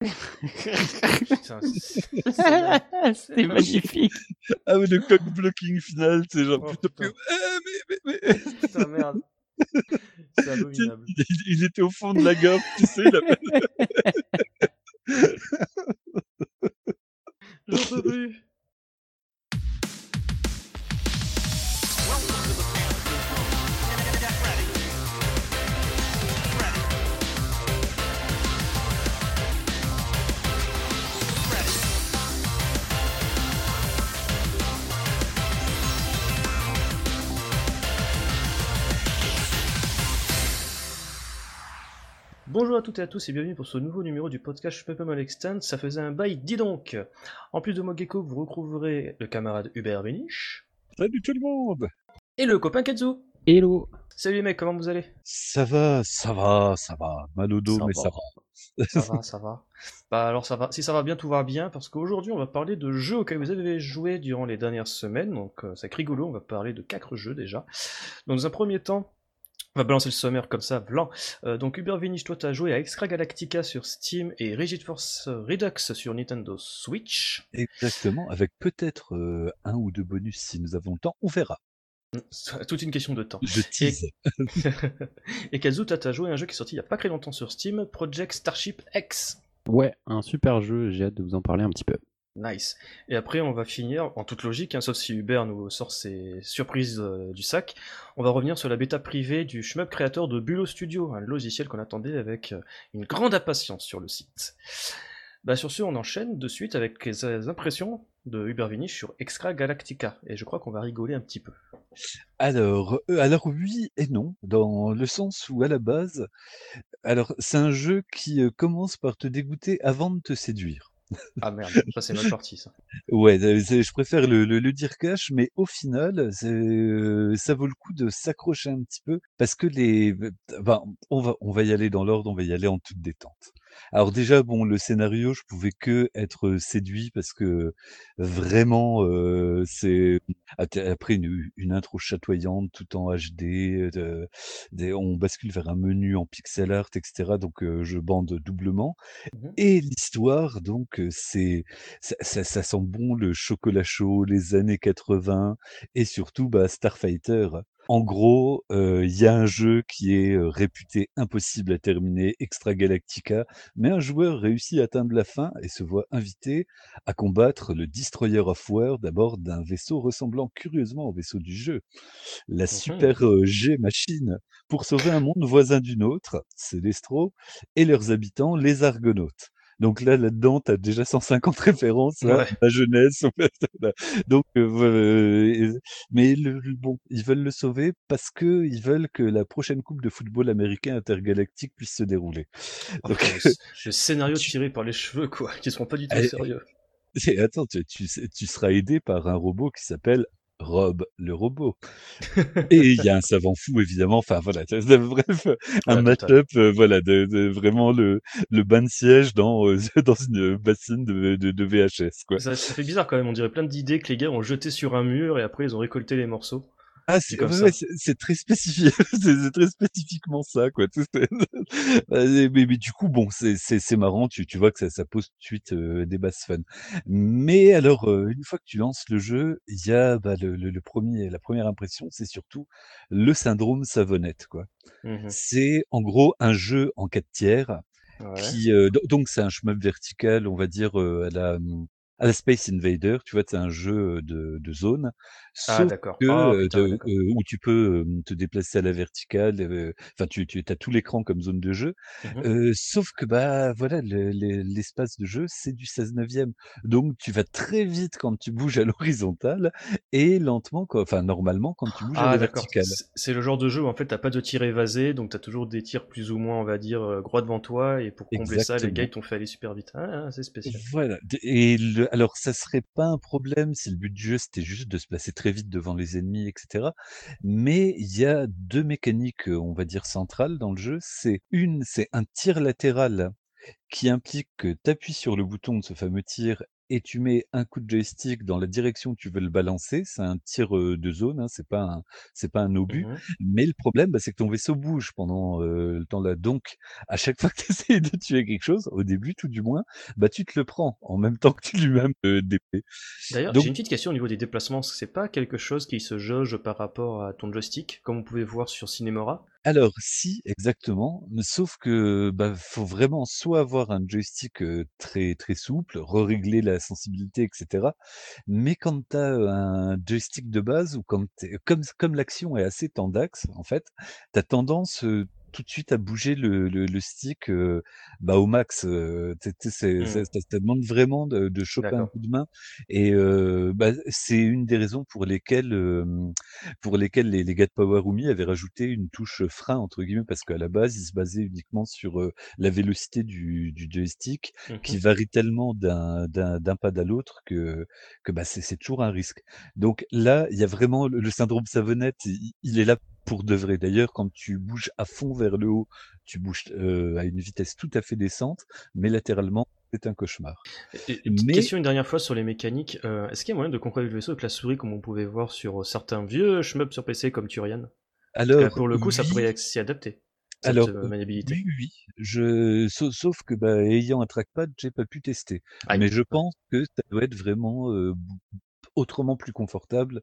Putain, c'est- C'est magnifique. Ah mais le cock blocking final, c'est genre Oh, putain. Ah, mais, mais, mais... Putain, merde. C'est abominable. il, il était au fond de la gorge, tu sais, il a... J'en peux plus. Bonjour à toutes et à tous et bienvenue pour ce nouveau numéro du podcast Extend. Ça faisait un bail, dis donc En plus de moi Gecko, vous retrouverez le camarade Hubert Véniche Salut tout le monde et le copain Ketsu. Hello. Salut les mecs, comment vous allez? Ça va, ça va, ça va. Mal au dos, Ça mais va. ça va. Ça va, ça va. Bah alors ça va, si ça va bien, tout va bien, parce qu'aujourd'hui on va parler de jeux auxquels vous avez joué durant les dernières semaines, donc euh, c'est rigolo, on va parler de quatre jeux déjà. Donc, Dans un premier temps, on va balancer le sommaire comme ça, blanc. Euh, donc Hubert Vinich, toi t'as joué à Extra Galactica sur Steam et Rigid Force Redux sur Nintendo Switch. Exactement, avec peut-être euh, un ou deux bonus si nous avons le temps, on verra. C'est toute une question de temps. Je tease. et Kazu, toi t'as joué à un jeu qui est sorti il y a pas très longtemps sur Steam, Project Starship X. Ouais, un super jeu, j'ai hâte de vous en parler un petit peu. Nice. Et après, on va finir, en toute logique, hein, sauf si Hubert nous sort ses surprises euh, du sac, on va revenir sur la bêta privée du shmup créateur de Bulo Studio, un logiciel qu'on attendait avec euh, une grande impatience sur le site. Bah sur ce, on enchaîne de suite avec les euh, impressions de Hubert Vinich sur Extra Galactica, et je crois qu'on va rigoler un petit peu. Alors, alors oui et non, dans le sens où à la base, alors c'est un jeu qui commence par te dégoûter avant de te séduire. Ah merde, ça c'est notre partie, ça. Ouais, euh, je préfère le, le, dire cash, mais au final, euh, ça vaut le coup de s'accrocher un petit peu parce que les, ben, on va, on va y aller dans l'ordre, on va y aller en toute détente. Alors déjà, bon, le scénario, je pouvais que être séduit parce que vraiment, euh, c'est après une, une intro chatoyante tout en HD, des- on bascule vers un menu en pixel art, etc. Donc euh, je bande doublement. Mhm. Et l'histoire, donc, euh, c'est ça, ça, ça sent bon le chocolat chaud, les années 80 et surtout bah, Starfighter. En gros, il y a un jeu qui est réputé impossible à terminer, Extra Galactica, mais un joueur réussit à atteindre la fin et se voit invité à combattre le Destroyer of World à bord d'un vaisseau ressemblant curieusement au vaisseau du jeu, la super euh, G machine, pour sauver un monde voisin d'une autre, Célestro, et leurs habitants, les Argonautes. Donc là, là-dedans, tu as déjà 150 références à la jeunesse. Donc, euh, euh, mais le, bon, ils veulent le sauver parce que ils veulent que la prochaine Coupe de football américain intergalactique puisse se dérouler. Donc, Enfin, le, scénario tiré par les cheveux, quoi, qui seront pas du tout Allez, sérieux. et attends, tu, tu, tu seras aidé par un robot qui s'appelle Rob le robot. Et il y a un savant fou, évidemment. Enfin, voilà. Bref, un Ouais, match-up, euh, voilà, de, de vraiment le, le bain de siège dans, euh, dans une bassine de, de, de VHS, quoi. Ça, ça fait bizarre quand même, on dirait plein d'idées que les gars ont jeté sur un mur et après ils ont récolté les morceaux. Ah, C'est ouais, très spécifique, c'est très spécifiquement ça, quoi. Euh, mais, mais du coup, bon, c'est c'est c'est marrant, tu tu vois que ça, ça pose tout de suite euh, des bases fun. Mais alors, euh, une fois que tu lances le jeu, il y a bah, le, le, le premier, la première impression, c'est surtout le syndrome savonnette, quoi. Mhm. C'est en gros un jeu en 4 tiers Ouais. qui euh, do- donc c'est un shmup vertical, on va dire à la à la Space Invader, tu vois, c'est un jeu de, de zone, Ah sauf que Ah putain, de- euh, où tu peux te déplacer à la verticale, euh, enfin tu tu as tout l'écran comme zone de jeu, euh, sauf que bah voilà le- le- l'espace de jeu c'est du 16 neuvième, donc tu vas très vite quand tu bouges à l'horizontale et lentement, enfin normalement quand tu bouges à Ah la verticale. C'est le genre de jeu où en fait t'as pas de tir évasé, donc t'as toujours des tirs plus ou moins, on va dire, droit devant toi, et pour combler ça, les gars ils t'ont fait aller super vite. Ah, c'est spécial. Voilà. Et le, alors, ça serait pas un problème si le but du jeu c'était juste de se placer très vite devant les ennemis, etc. Mais il y a deux mécaniques, euh, on va dire centrales dans le jeu. C'est une, c'est un tir latéral qui implique que tu appuies sur le bouton de ce fameux tir et tu mets un coup de joystick dans la direction où tu veux le balancer. C'est un tir, de zone, hein, c'est pas un c'est pas un obus. Mmh Mais le problème, bah, c'est que ton vaisseau bouge pendant, le temps là. Donc à chaque fois que tu essaies de tuer quelque chose, au début tout du moins, bah, tu te le prends en même temps que tu lui-même, heu, d'épée. D'ailleurs, j'ai une petite question au niveau des déplacements. C'est pas quelque chose qui se jauge par rapport à ton joystick, comme on pouvait voir sur Cinemora? Alors si, exactement, sauf que, bah, faut vraiment soit avoir un joystick, heu, très, très souple, rerégler la sensibilité et cetera. Mais quand tu as, un joystick de base ou quand comme comme l'action est assez tendax, en fait, tu tendance, heu, tout de suite à bouger le le le stick, heu, bah, au max, sais c'est ça Mmh, ça ça demande vraiment de de choper un coup de main et heu, bah, c'est une des raisons pour lesquelles, pour lesquels les les gars de Power Rumi avaient rajouté une touche, «frein» entre guillemets, parce qu'à la base, ils se basaient uniquement sur, la vélocité du du joystick qui Mmh varie tellement d'un d'un d'un pad à l'autre que que, bah, c'est c'est toujours un risque. Donc là, il y a vraiment le le syndrome savonnette, il est là pour de vrai. D'ailleurs, quand tu bouges à fond vers le haut, tu bouges, heu, à une vitesse tout à fait décente, mais latéralement, c'est un cauchemar. Et, et petite Mais question une dernière fois sur les mécaniques. Euh, est-ce qu'il y a moyen de contrôler le vaisseau avec la souris comme on pouvait voir sur euh, certains vieux shmups sur PC comme Turian? Alors pour le coup, ça pourrait s'y adapter, cette Alors, euh, maniabilité. oui, je sau sauf que, bah, ayant un trackpad, j'ai pas pu tester. Mais je pense que ça doit être vraiment, autrement plus confortable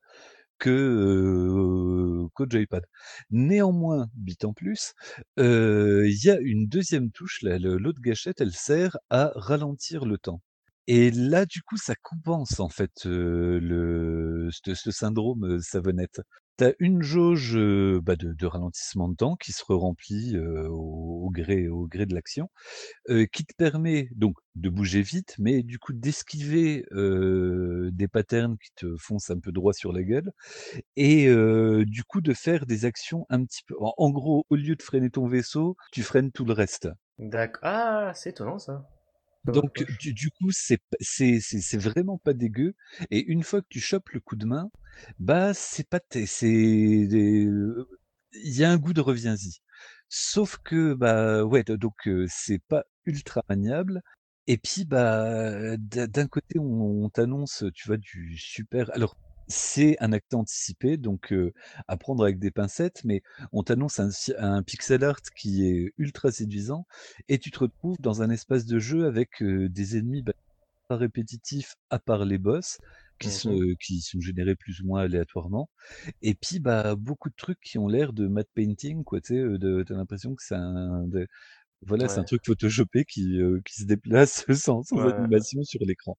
que, heu, qu'au joypad. Néanmoins, bit en plus, il y a une deuxième touche, l'autre gâchette, elle sert à ralentir le temps. Et là, du coup, ça compense en fait, le ce ce syndrome, savonnette. Tu as une jauge, bah, de ralentissement de temps qui se remplit, au gré au gré de l'action, qui te permet donc de bouger vite, mais du coup d'esquiver, des patterns qui te foncent un peu droit sur la gueule et du coup de faire des actions un petit peu en gros, au lieu de freiner ton vaisseau, tu freines tout le reste. D'accord. Ah, c'est étonnant ça, Donc du du coup, c'est vraiment pas dégueu et une fois que tu chopes le coup de main, bah, c'est pas c'est il y a un goût de reviens-y. Sauf que, bah, ouais, do donc c'est pas ultra maniable et puis, bah, d'un d'un côté, on on t'annonce, tu vois, du super alors, c'est un acte anticipé donc heu, à prendre avec des pincettes, mais on t'annonce un un pixel art qui est ultra séduisant et tu te retrouves dans un espace de jeu avec, heu, des ennemis, bah, pas répétitifs à part les boss qui sont, Mhm. heu, qui sont générés plus ou moins aléatoirement et puis, bah, beaucoup de trucs qui ont l'air de matte painting quoi, tu sais, heu, de tu as l'impression que c'est un de voilà, c'est un Ouais, truc photoshopé qui, heu, qui se déplace sans sans ouais, animation sur l'écran.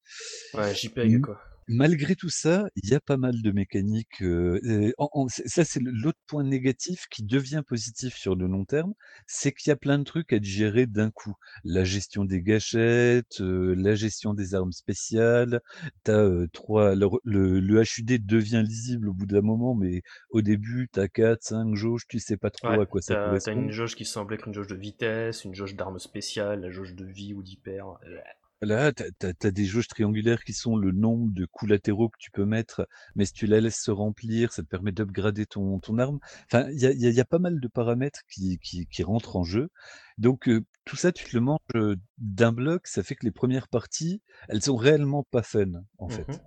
ouais, JPEG M quoi. Malgré tout ça, il y a pas mal de mécaniques, heu et en en ç ça, c'est l'autre point négatif qui devient positif sur le long terme, c'est qu'il y a plein de trucs à digérer d'un coup. La gestion des gâchettes, heu, la gestion des armes spéciales. Tu as, 3 le le le HUD devient lisible au bout d'un moment, mais au début, tu as 4-5 jauges, tu sais pas trop à quoi ça t'as, t'as une correspond. jauge qui semble être une jauge de vitesse, une jauge d'arme spéciale, la jauge de vie ou d'hyper. Là, tu as des jauges triangulaires qui sont le nombre de coups latéraux que tu peux mettre, mais si tu la laisses se remplir, ça te permet d'upgrader ton ton arme. Enfin, il y a y a y a pas mal de paramètres qui qui qui rentrent en jeu. Donc, heu, tout ça, tu te le manges, heu, d'un bloc, ça fait que les premières parties, elles sont réellement pas fun, en fait.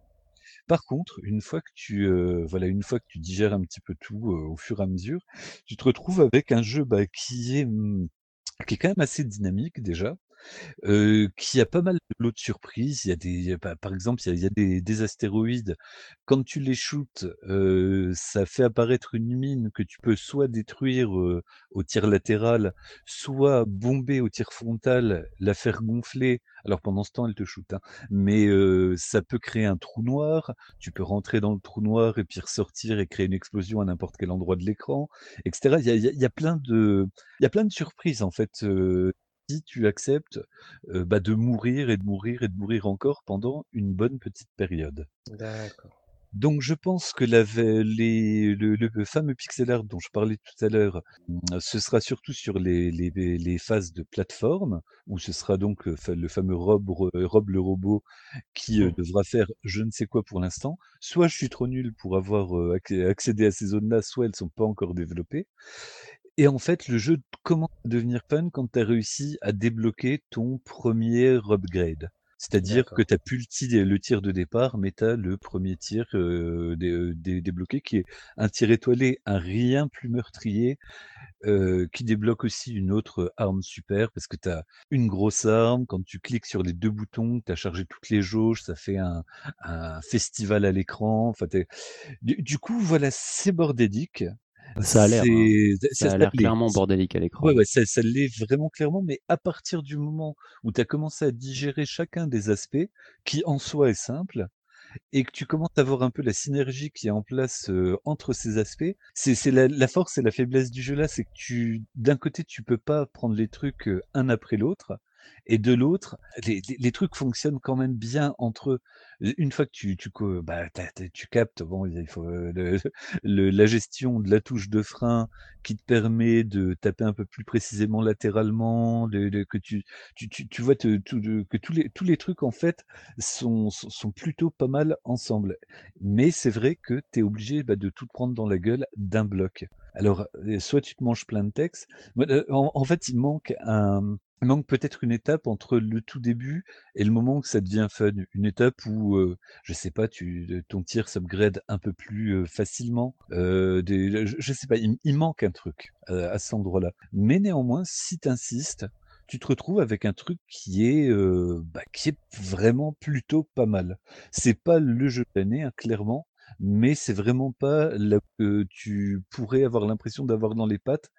Par contre, une fois que tu, heu, voilà, une fois que tu digères un petit peu tout, heu, au fur et à mesure, tu te retrouves avec un jeu, bah, qui est, mmh, qui est quand même assez dynamique déjà, Qui a pas mal de de surprises. Il y a des pa par exemple, il y a des des astéroïdes. Quand tu les shootes, heu, ça fait apparaître une mine que tu peux soit détruire, au tir latéral, soit bomber au tir frontal, la faire gonfler. Alors pendant ce temps, elle te shoot, hein, mais ça peut créer un trou noir. Tu peux rentrer dans le trou noir et puis ressortir et créer une explosion à n'importe quel endroit de l'écran et cetera. Il y a il y a plein de il y a plein de surprises en fait, si tu acceptes heu, bah, de mourir et de mourir et de mourir encore pendant une bonne petite période. D'accord. Donc je pense que la ve les le le fameux pixel art dont je parlais tout à l'heure, mmh, ce sera surtout sur les les les phases de plateforme où ce sera donc, heu, fa le fameux Rob re Rob le robot qui, heu, Hmm. devra faire je ne sais quoi pour l'instant. Soit je suis trop nul pour avoir, heu, acc accédé à ces zones-là, soit elles sont pas encore développées et en fait, le jeu commence à devenir fun quand tu as réussi à débloquer ton premier upgrade? C'est-à-dire que tu as plus le tir le tir de départ, mais tu as le 1er tir, dé dé débloqué qui est un tir étoilé, un rien plus meurtrier, heu, qui débloque aussi une autre arme super parce que tu as une grosse arme, quand tu cliques sur les 2 boutons, tu as chargé toutes les jauges, ça fait un un festival à l'écran, du du coup, voilà, c'est bordélique, Ça a l'air, hein. c'est ça Ça a ça l'air l'est. clairement bordélique à l'écran. ouais, ça ça l'est vraiment clairement, mais à partir du moment où tu as commencé à digérer chacun des aspects, qui en soi est simple et que tu commences à voir un peu la synergie qui est en place, heu, entre ces aspects, c'est la la force et la faiblesse du jeu là, c'est que tu d'un côté, tu peux pas prendre les trucs, heu, un après l'autre et de l'autre, les trucs fonctionnent quand même bien entre eux. Une fois que bah, tu captes, bon, il faut, le la gestion de la touche de frein qui te permet de taper un peu plus précisément latéralement, que tu vois que tous les trucs en fait sont sont plutôt pas mal ensemble. Mais c'est vrai que tu es obligé, bah, de tout prendre dans la gueule d'un bloc. Alors, heu, soit tu te manges plein de texte, moi, heu, en en fait, il manque un il manque peut-être une étape entre le tout début et le moment où ça devient fun. Une étape où, heu, je sais pas, tu ton tir s'upgrade un peu plus, heu, facilement, heu, des je je sais pas, il manque un truc, à cet endroit-là. Mais néanmoins, si tu insistes, tu te retrouves avec un truc qui est, bah, qui est vraiment plutôt pas mal. C'est pas le jeu de l'année, hein, clairement, mais c'est vraiment pas là que tu pourrais avoir l'impression d'avoir dans les pattes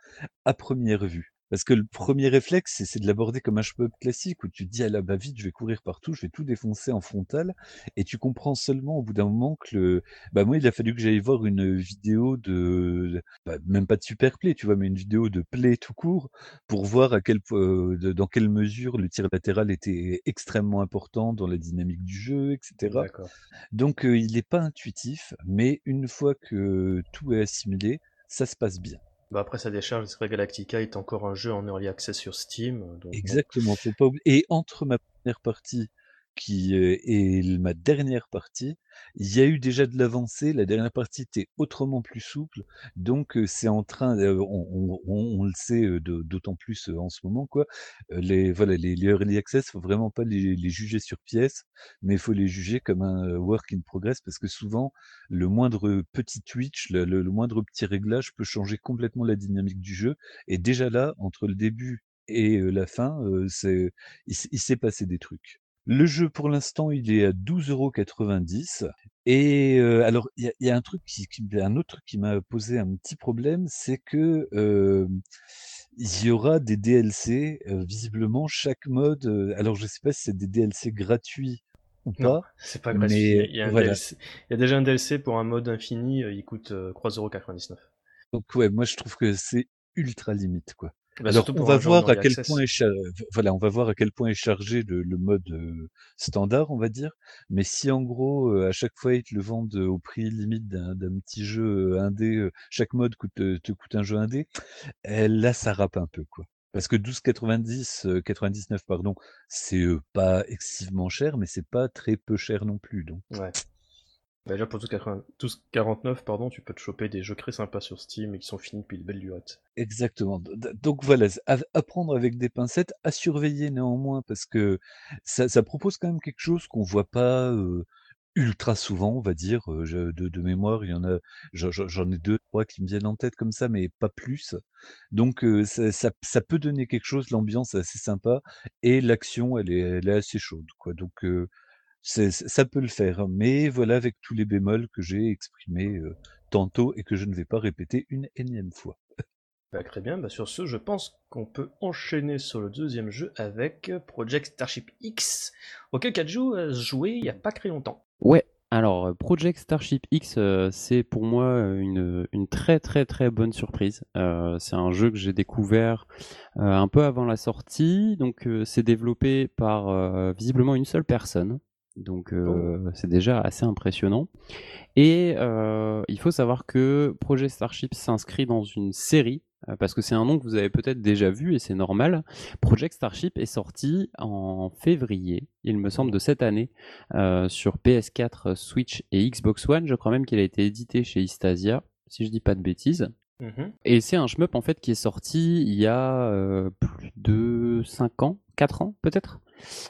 à première vue. Parce que le 1er réflexe, c'est de l'aborder comme un shmup classique où tu te dis: «Ah là, bah, vite, je vais courir partout, je vais tout défoncer en frontal» et tu comprends seulement au bout d'un moment que le bah, moi, il a fallu que j'aille voir une vidéo de bah, même pas de Superplay, tu vois? Mais une vidéo de play tout court pour voir à quel de dans quelle mesure le tir latéral était extrêmement important dans la dynamique du jeu et cetera. D'accord. Donc heu, il est pas intuitif, mais une fois que tout est assimilé, ça se passe bien. Bah, après sa décharge, Galactica est encore un jeu en early access sur Steam, donc bon. Exactement, faut pas oubli et entre ma 1re partie qui, l ma dernière partie, il y a eu déjà de l'avancée. La dernière partie était autrement plus souple, donc c'est en train, on le sait, d'autant plus, en ce moment, quoi. Les voilà, les les early access, faut vraiment pas les juger sur pièce, mais il faut les juger comme un, work in progress parce que souvent, le moindre petit twitch, le moindre petit réglage peut changer complètement la dynamique du jeu et déjà là, entre le début et la fin, il il s'est passé des trucs. Le jeu, pour l'instant, il est à 12,90 € et heu, alors il y a il y a un truc qui un autre truc qui m'a posé un petit problème, c'est que, hem, il y aura des DLC, heu, visiblement chaque mode, alors je sais pas si c'est des DLC gratuits ou Non, pas, c'est pas gratuit. Il y a mais il y a un voilà. DLC il y a déjà un DLC pour un mode infini, il coûte, heu, 3,99 €. Donc ouais, moi je trouve que c'est ultra limite, quoi. Bah, Alors on va voir à quel point est cha v voilà, on va voir à quel point est chargé le le mode, standard, on va dire. Mais si en gros, à chaque fois ils te le vendent, au prix limite d'un petit jeu, indé, heu, chaque mode coûte, te coûte un jeu indé, et là ça rappe un peu, quoi. Parce que 12,90, heu, 99 pardon, c'est, pas excessivement cher, mais c'est pas très peu cher non plus, donc Ouais. Bah, déjà pour 12,80 12,49 pardon, tu peux te choper des jeux très sympas sur Steam et qui sont finis depuis de belle lurette. Exactement, donc voilà, à prendre avec des pincettes, à surveiller néanmoins parce que ça propose quand même quelque chose qu'on voit pas, heu, ultra souvent, on va dire, je de mémoire, il y en a j'en ai 2-3 qui me viennent en tête comme ça, mais pas plus. Donc heu, ça peut donner quelque chose, l'ambiance est assez sympa et l'action elle est assez chaude. Donc c'est ç ça peut le faire, mais voilà, avec tous les bémols que j'ai exprimés, heu, tantôt et que je ne vais pas répéter une énième fois. Bah, très bien, bah, sur ce, je pense qu'on peut enchaîner sur le 2e jeu avec Project Starship X, auquel Kajou a joué il y a pas très longtemps. Ouais, alors, Project Starship X, heu, c'est pour moi, heu, une, une très, très, très bonne surprise. Heu, c'est un jeu que j'ai découvert, heu, un peu avant la sortie, donc heu, c'est développé par, heu, visiblement une seule personne, donc Oh! heu, c'est déjà assez impressionnant et heu, il faut savoir que Project Starship s'inscrit dans une série, heu, parce que c'est un nom que vous avez peut-être déjà vu et c'est normal. Project Starship est sorti en février, il me semble, de cette année, sur PS4, Switch et Xbox One. Je crois même qu'il a été édité chez Istasia, si je dis pas de bêtises. Mhm. Et c'est un shmup en fait qui est sorti il y a euh, plus de 5 ans, 4 ans peut-être.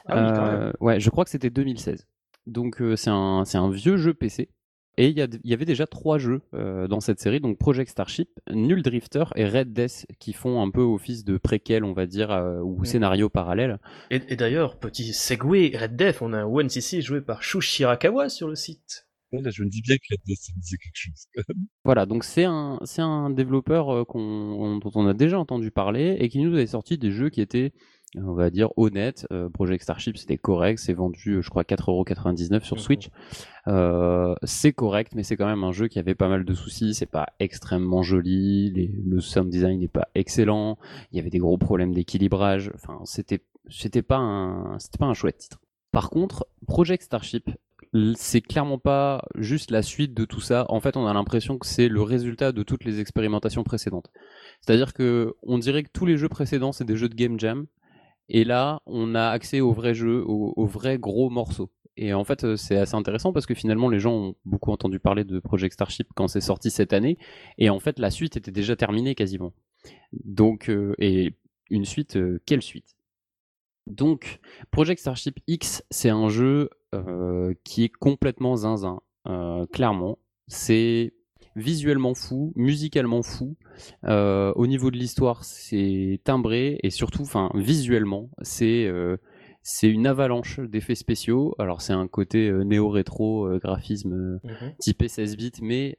Ah ouais, je crois que c'était 2016. Donc c'est un, un vieux jeu PC et il y, avait déjà trois jeux euh, dans cette série, donc Project Starship, Null Drifter et Red Death, qui font un peu office de préquel, on va dire, euh, ou scénario parallèle. Et, d'ailleurs, petit segway, Red Death, on a un One CC joué par Shu Shirakawa sur le site. Là, je me dis bien que Red Death, ça me disait quelque chose. voilà, donc c'est un, c'est un développeur euh, dont on a déjà entendu parler et qui nous avait sorti des jeux qui étaient on va dire honnête. Euh, Project Starship c'était correct, c'est vendu je crois 4,99€ sur Switch. Euh, c'est correct, mais c'est quand même un jeu qui avait pas mal de soucis. C'est pas extrêmement joli, le sound design n'est pas excellent. Il y avait des gros problèmes d'équilibrage. Enfin, c'était c'était pas un c'était pas un chouette titre. Par contre, Project Starship, c'est clairement pas juste la suite de tout ça. En fait, on a l'impression que c'est le résultat de toutes les expérimentations précédentes. C'est-à-dire que on dirait que tous les jeux précédents c'est des jeux de game jam et là, on a accès au vrai jeu, au, vrai gros morceau. Et en fait, euh, c'est assez intéressant parce que finalement, les gens ont beaucoup entendu parler de Project Starship quand c'est sorti cette année. Et en fait, la suite était déjà terminée quasiment. Donc, euh, et une suite, euh, quelle suite? Donc, Project Starship X, c'est un jeu qui est complètement zinzin. clairement, c'est visuellement fou, musicalement fou. Euh, au niveau de l'histoire, c'est timbré et surtout, enfin, visuellement, c'est euh, c'est une avalanche d'effets spéciaux. Alors c'est un côté euh, néo-rétro euh, graphisme mhm. typé 16 bits, mais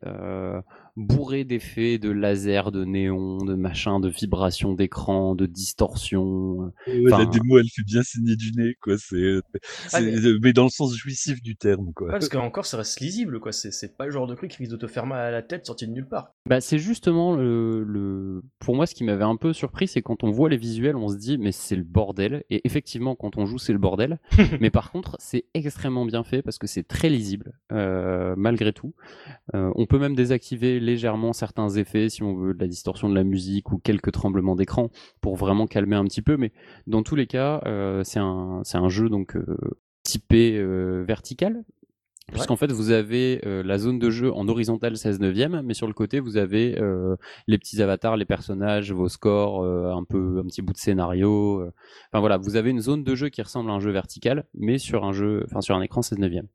bourré d'effets de laser, de néon, de machin, de vibrations d'écran, de distorsion. la démo, elle fait bien signer du nez, quoi. C'est, ah, mais... dans le sens jouissif du terme, quoi. parce qu'encore, ça reste lisible, quoi. C'est pas le genre de truc qui risque de te faire mal à la tête sorti de nulle part. Bah, c'est justement le, le, pour moi, ce qui m'avait un peu surpris, c'est quand on voit les visuels, on se dit, mais c'est le bordel. Et effectivement, quand on joue, c'est le bordel. mais par contre, c'est extrêmement bien fait parce que c'est très lisible, euh, malgré tout. Euh, on peut même désactiver légèrement certains effets si on veut de la distorsion de la musique ou quelques tremblements d'écran pour vraiment calmer un petit peu. Mais dans tous les cas, euh, c'est un, un, jeu donc typé vertical. Puisqu'en fait, vous avez la zone de jeu en horizontal 16 neuvième, mais sur le côté, vous avez les petits avatars, les personnages, vos scores, un peu un petit bout de scénario. Enfin voilà, vous avez une zone de jeu qui ressemble à un jeu vertical, mais sur un jeu, enfin sur un écran 16 neuvième.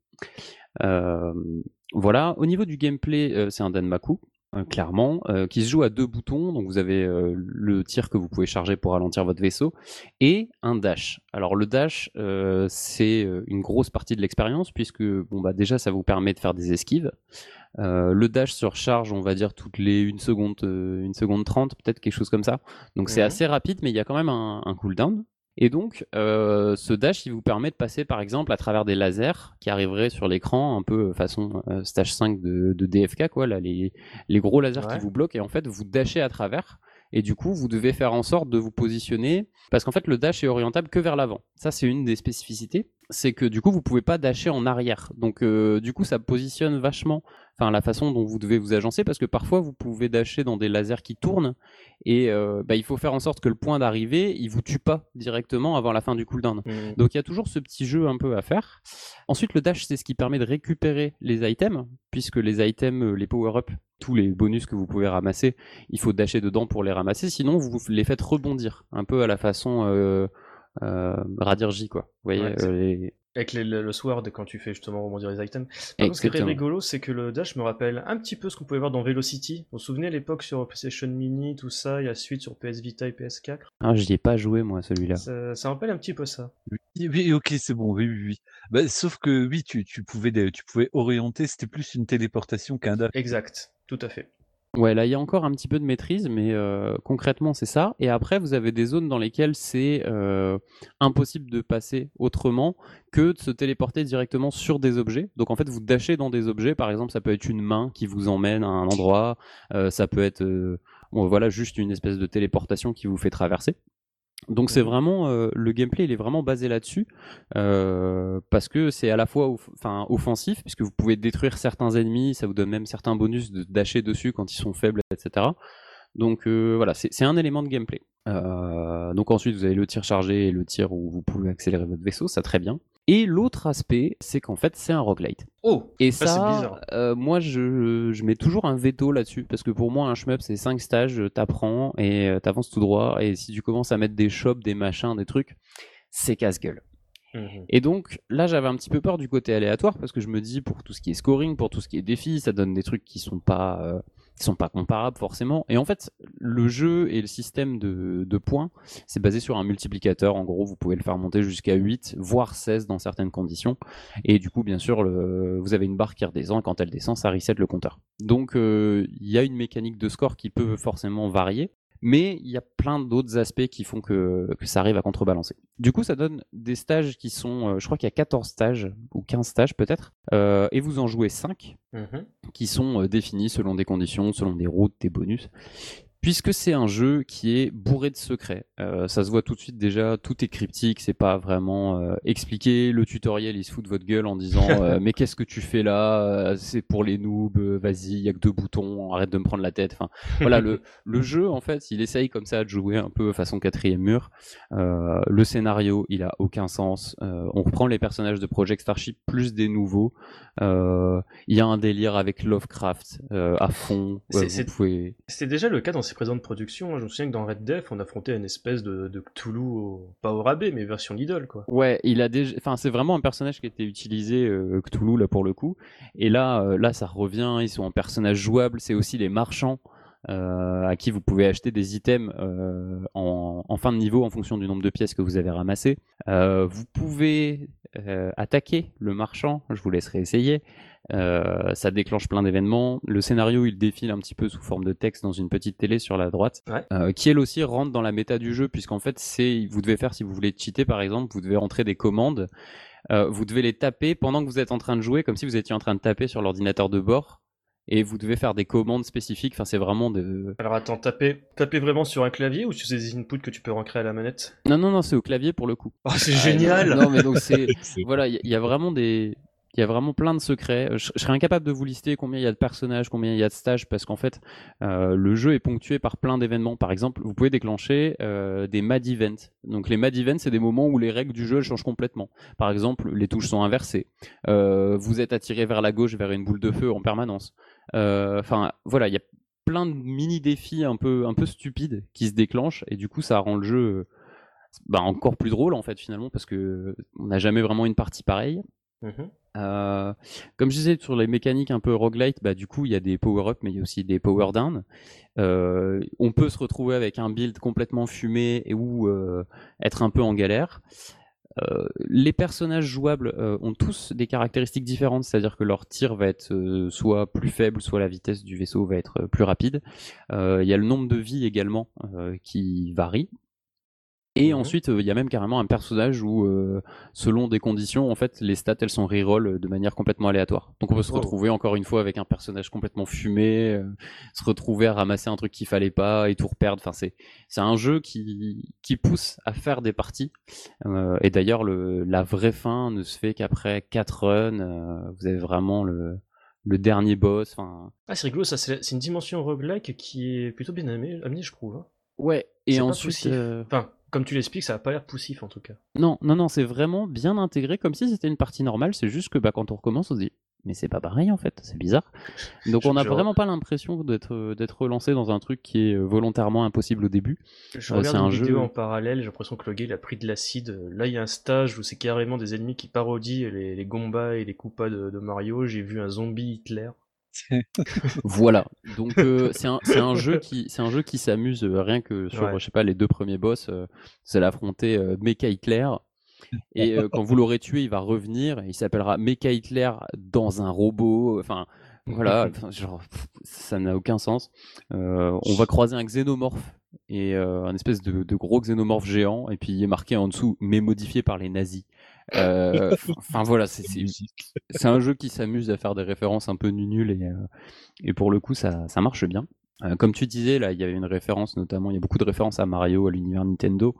voilà. Au niveau du gameplay, c'est un Danmaku. Euh, clairement, euh, qui se joue à deux boutons. Donc vous avez euh, le tir que vous pouvez charger pour ralentir votre vaisseau et un dash. Alors le dash, c'est une grosse partie de l'expérience puisque bon bah déjà ça vous permet de faire des esquives. le dash se recharge, on va dire toutes les 1 seconde, une seconde 30, peut-être quelque chose comme ça. Donc c'est assez rapide, mais il y a quand même un, un cooldown. Et donc, euh, ce dash, il vous permet de passer par exemple à travers des lasers qui arriveraient sur l'écran, un peu façon euh, stage 5 de, DFK, quoi, là, les, les gros lasers qui vous bloquent, et en fait, vous dashez à travers, et du coup, vous devez faire en sorte de vous positionner, parce qu'en fait, le dash est orientable que vers l'avant. Ça, c'est une des spécificités c'est que du coup vous pouvez pas dasher en arrière. Donc euh, du coup ça positionne vachement enfin la façon dont vous devez vous agencer parce que parfois vous pouvez dasher dans des lasers qui tournent et euh, bah, il faut faire en sorte que le point d'arrivée il vous tue pas directement avant la fin du cooldown. Mmh. Donc il y a toujours ce petit jeu un peu à faire. Ensuite le dash c'est ce qui permet de récupérer les items puisque les items euh, les power-up tous les bonus que vous pouvez ramasser, il faut dasher dedans pour les ramasser sinon vous les faites rebondir un peu à la façon euh, Radirji, quoi. Vous voyez, euh, Avec le sword, quand tu fais justement rebondir les items. ce qui est rigolo, c'est que le dash me rappelle un petit peu ce qu'on pouvait voir dans Velocity. Vous vous souvenez à l'époque sur PlayStation Mini, tout ça, et la suite sur PS Vita et PS4 Ah, je n'y ai pas joué, moi, celui-là. Ça, rappelle un petit peu ça. Oui, ok, c'est bon, oui, oui, oui. Bah, sauf que, oui, tu, tu, pouvais, tu pouvais orienter, c'était plus une téléportation qu'un dash. Exact, tout à fait. Ouais, là il y a encore un petit peu de maîtrise, mais euh, concrètement c'est ça. Et après vous avez des zones dans lesquelles c'est euh, impossible de passer autrement que de se téléporter directement sur des objets. Donc en fait vous dashez dans des objets, par exemple ça peut être une main qui vous emmène à un endroit, euh, ça peut être voilà juste une espèce de téléportation qui vous fait traverser. Donc c'est vraiment euh, le gameplay, il est vraiment basé là-dessus euh, parce que c'est à la fois enfin offensif puisque vous pouvez détruire certains ennemis, ça vous donne même certains bonus de dasher dessus quand ils sont faibles, etc. Donc euh, voilà, c'est un élément de gameplay. donc ensuite vous avez le tir chargé et le tir où vous pouvez accélérer votre vaisseau, ça très bien. Et l'autre aspect, c'est qu'en fait, c'est un roguelite. Oh Et Ça, euh, moi, je, je mets toujours un veto là-dessus, parce que pour moi, un shmup, c'est 5 stages, t'apprends et euh, t'avances tout droit, et si tu commences à mettre des shops, des machins, des trucs, c'est casse-gueule. Mhm. Et donc là, j'avais un petit peu peur du côté aléatoire parce que je me dis pour tout ce qui est scoring, pour tout ce qui est défi, ça donne des trucs qui sont pas euh, qui sont pas comparables forcément. Et en fait, le jeu et le système de, points, c'est basé sur un multiplicateur. En gros, vous pouvez le faire monter jusqu'à 8, voire 16 dans certaines conditions. Et du coup, bien sûr, vous avez une barre qui redescend. Et quand elle descend, ça reset le compteur. Donc, euh, il y a une mécanique de score qui peut forcément varier. Mais il y a plein d'autres aspects qui font que, que ça arrive à contrebalancer. Du coup, ça donne des stages qui sont, euh, je crois qu'il y a 14 stages, ou 15 stages peut-être, euh, et vous en jouez 5 Mhm. qui sont euh, définis selon des conditions, selon des routes, des bonus. Puisque c'est un jeu qui est bourré de secrets, Euh, ça se voit tout de suite déjà, tout est cryptique, c'est pas vraiment euh, expliqué. Le tutoriel il se fout de votre gueule en disant euh, mais qu'est-ce que tu fais là? Euh, C'est pour les noobs, euh, vas-y, il y a que deux boutons, arrête de me prendre la tête. Enfin voilà, le, le jeu en fait, il essaye comme ça de jouer un peu façon quatrième mur. Euh, le scénario, il a aucun sens. Euh, on reprend les personnages de Project Starship plus des nouveaux. Euh, Il y a un délire avec Lovecraft euh, à fond. C'est- Ouais, c'est- vous pouvez... C'était déjà le cas dans ses présentes productions. hein. Je me souviens que dans Red Death, on affrontait une espèce de, de Cthulhu, pas au rabais, mais version Lidl, quoi. Ouais, il a déjà, enfin c'est vraiment un personnage qui été utilisé euh, Cthulhu là pour le coup. Et là, euh, là ça revient. Ils sont en personnage jouable. C'est aussi les marchands euh, à qui vous pouvez acheter des items euh, en, fin de niveau en fonction du nombre de pièces que vous avez ramassées. Vous pouvez attaquer le marchand. Je vous laisserai essayer. Euh, ça déclenche plein d'événements. Le scénario, il défile un petit peu sous forme de texte dans une petite télé sur la droite, Ouais. euh, qui elle aussi rentre dans la méta du jeu, puisqu'en fait, c'est vous devez faire si vous voulez cheater par exemple, vous devez rentrer des commandes, euh, vous devez les taper pendant que vous êtes en train de jouer, comme si vous étiez en train de taper sur l'ordinateur de bord. Et vous devez faire des commandes spécifiques. Enfin, c'est vraiment de. Alors attends, taper, taper vraiment sur un clavier ou sur des inputs que tu peux ancrer à la manette? Non, non, non, c'est au clavier pour le coup. Oh, c'est Ah, génial Non, mais donc c'est. C'est- voilà, il y, y a vraiment des. Il y a vraiment plein de secrets. Euh, Je, serais incapable de vous lister combien il y a de personnages, combien il y a de stages, parce qu'en fait, euh, le jeu est ponctué par plein d'événements. Par exemple, vous pouvez déclencher euh, des mad events. Donc les mad events, c'est des moments où les règles du jeu changent complètement. Par exemple, les touches sont inversées. Vous êtes attiré vers la gauche, vers une boule de feu en permanence. Enfin, voilà, il y a plein de mini défis un peu, un peu stupides qui se déclenchent, et du coup, ça rend le jeu bah, encore plus drôle en fait finalement, parce que on n'a jamais vraiment une partie pareille. Mhm. Euh, comme je disais sur les mécaniques un peu roguelite, bah du coup il y a des power up mais il y a aussi des power down. Euh, on peut se retrouver avec un build complètement fumé ou euh, être un peu en galère. Les personnages jouables ont tous des caractéristiques différentes, c'est-à-dire que leur tir va être soit plus faible, soit la vitesse du vaisseau va être plus rapide. Il y a le nombre de vies également qui varie. Et Mhm. ensuite, euh, il y a même carrément un personnage où, euh, selon des conditions, en fait, les stats elles sont reroll de manière complètement aléatoire. Donc on peut se retrouver encore une fois avec un personnage complètement fumé, euh, se retrouver à ramasser un truc qu'il fallait pas et tout reperdre. Enfin, c'est c'est un jeu qui qui pousse à faire des parties. Euh, et d'ailleurs, le la vraie fin ne se fait qu'après 4 runs. euh, vous avez vraiment le le dernier boss. Enfin, Ah, c'est rigolo, ça, c'est une dimension roguelike qui est plutôt bien amenée, je trouve. hein. ouais. Et ensuite, euh, Enfin, comme tu l'expliques, ça a pas l'air poussif en tout cas. Non, non, non, c'est vraiment bien intégré comme si c'était une partie normale. C'est juste que bah, quand on recommence, on se dit, mais c'est pas pareil en fait, c'est bizarre. Donc on n'a vraiment pas l'impression d'être euh, d'être relancé dans un truc qui est euh, volontairement impossible au début. Je Euh, regarde c'est une un vidéo jeu- en parallèle, j'ai l'impression que le gars il a pris de l'acide. Là, il y a un stage où c'est carrément des ennemis qui parodient les, les Gombas et les Koopas de, de Mario. J'ai vu un zombie Hitler. voilà. Donc euh, c'est un, c'est un jeu qui c'est un jeu qui s'amuse euh, rien que sur Ouais. je sais pas les deux premiers boss. euh, vous allez affronter euh, Mecha Hitler. Et quand vous l'aurez tué, il va revenir. et Il s'appellera Mecha Hitler dans un robot. Enfin, voilà, genre, pff, ça n'a aucun sens. On va croiser un xénomorphe et un espèce de, de gros xénomorphe géant, et puis il est marqué en dessous, mais modifié par les nazis. Euh, Enfin voilà, c'est un jeu qui s'amuse à faire des références un peu nulles et, euh, et pour le coup ça, ça marche bien. Euh, comme tu disais, là, il y avait une référence notamment, il y a beaucoup de références à Mario, à l'univers Nintendo.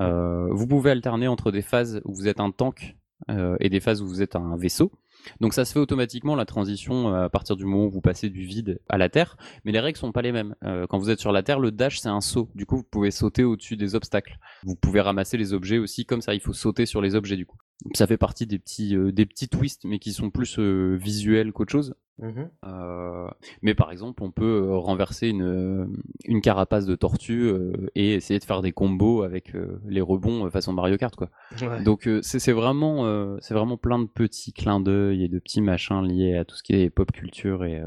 Euh, vous pouvez alterner entre des phases où vous êtes un tank euh, et des phases où vous êtes un vaisseau. Donc ça se fait automatiquement la transition euh, à partir du moment où vous passez du vide à la Terre, mais les règles sont pas les mêmes. Euh, quand vous êtes sur la Terre, le dash c'est un saut. Du coup, vous pouvez sauter au-dessus des obstacles. Vous pouvez ramasser les objets aussi comme ça. Il faut sauter sur les objets du coup. ça fait partie des petits, des petits twists, mais qui sont plus visuels qu'autre chose. Mmh mais par exemple, on peut renverser une, une carapace de tortue et essayer de faire des combos avec les rebonds façon Mario Kart, quoi. Donc c'est vraiment, c'est vraiment plein de petits clins d'œil et de petits machins liés à tout ce qui est pop culture et.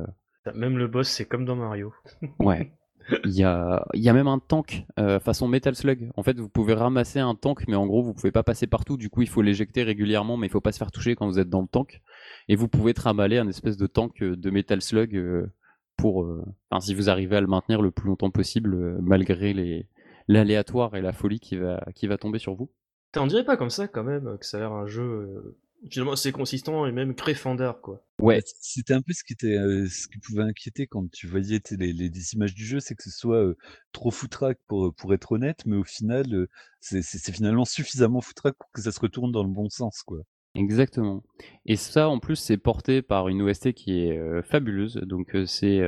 Même le boss, c'est comme dans Mario. ouais. Il y a, y a même un tank euh, façon Metal Slug. En fait, vous pouvez ramasser un tank, mais en gros, vous pouvez pas passer partout. Du coup, il faut l'éjecter régulièrement, mais il faut pas se faire toucher quand vous êtes dans le tank. Et vous pouvez trimballer un espèce de tank euh, de Metal Slug euh, pour, enfin, si vous arrivez à le maintenir le plus longtemps possible, malgré les l'aléatoire et la folie qui va qui va tomber sur vous. On dirait pas comme ça quand même que ça a l'air un jeu finalement assez consistant et même très quoi. Ouais. Bah, c'était un peu ce qui était, ce qui pouvait inquiéter quand tu voyais les, les, images du jeu, c'est que ce soit trop foutraque pour pour être honnête, mais au final, c'est finalement suffisamment foutraque pour que ça se retourne dans le bon sens quoi. Exactement. Et ça, en plus, c'est porté par une OST qui est fabuleuse. Donc, c'est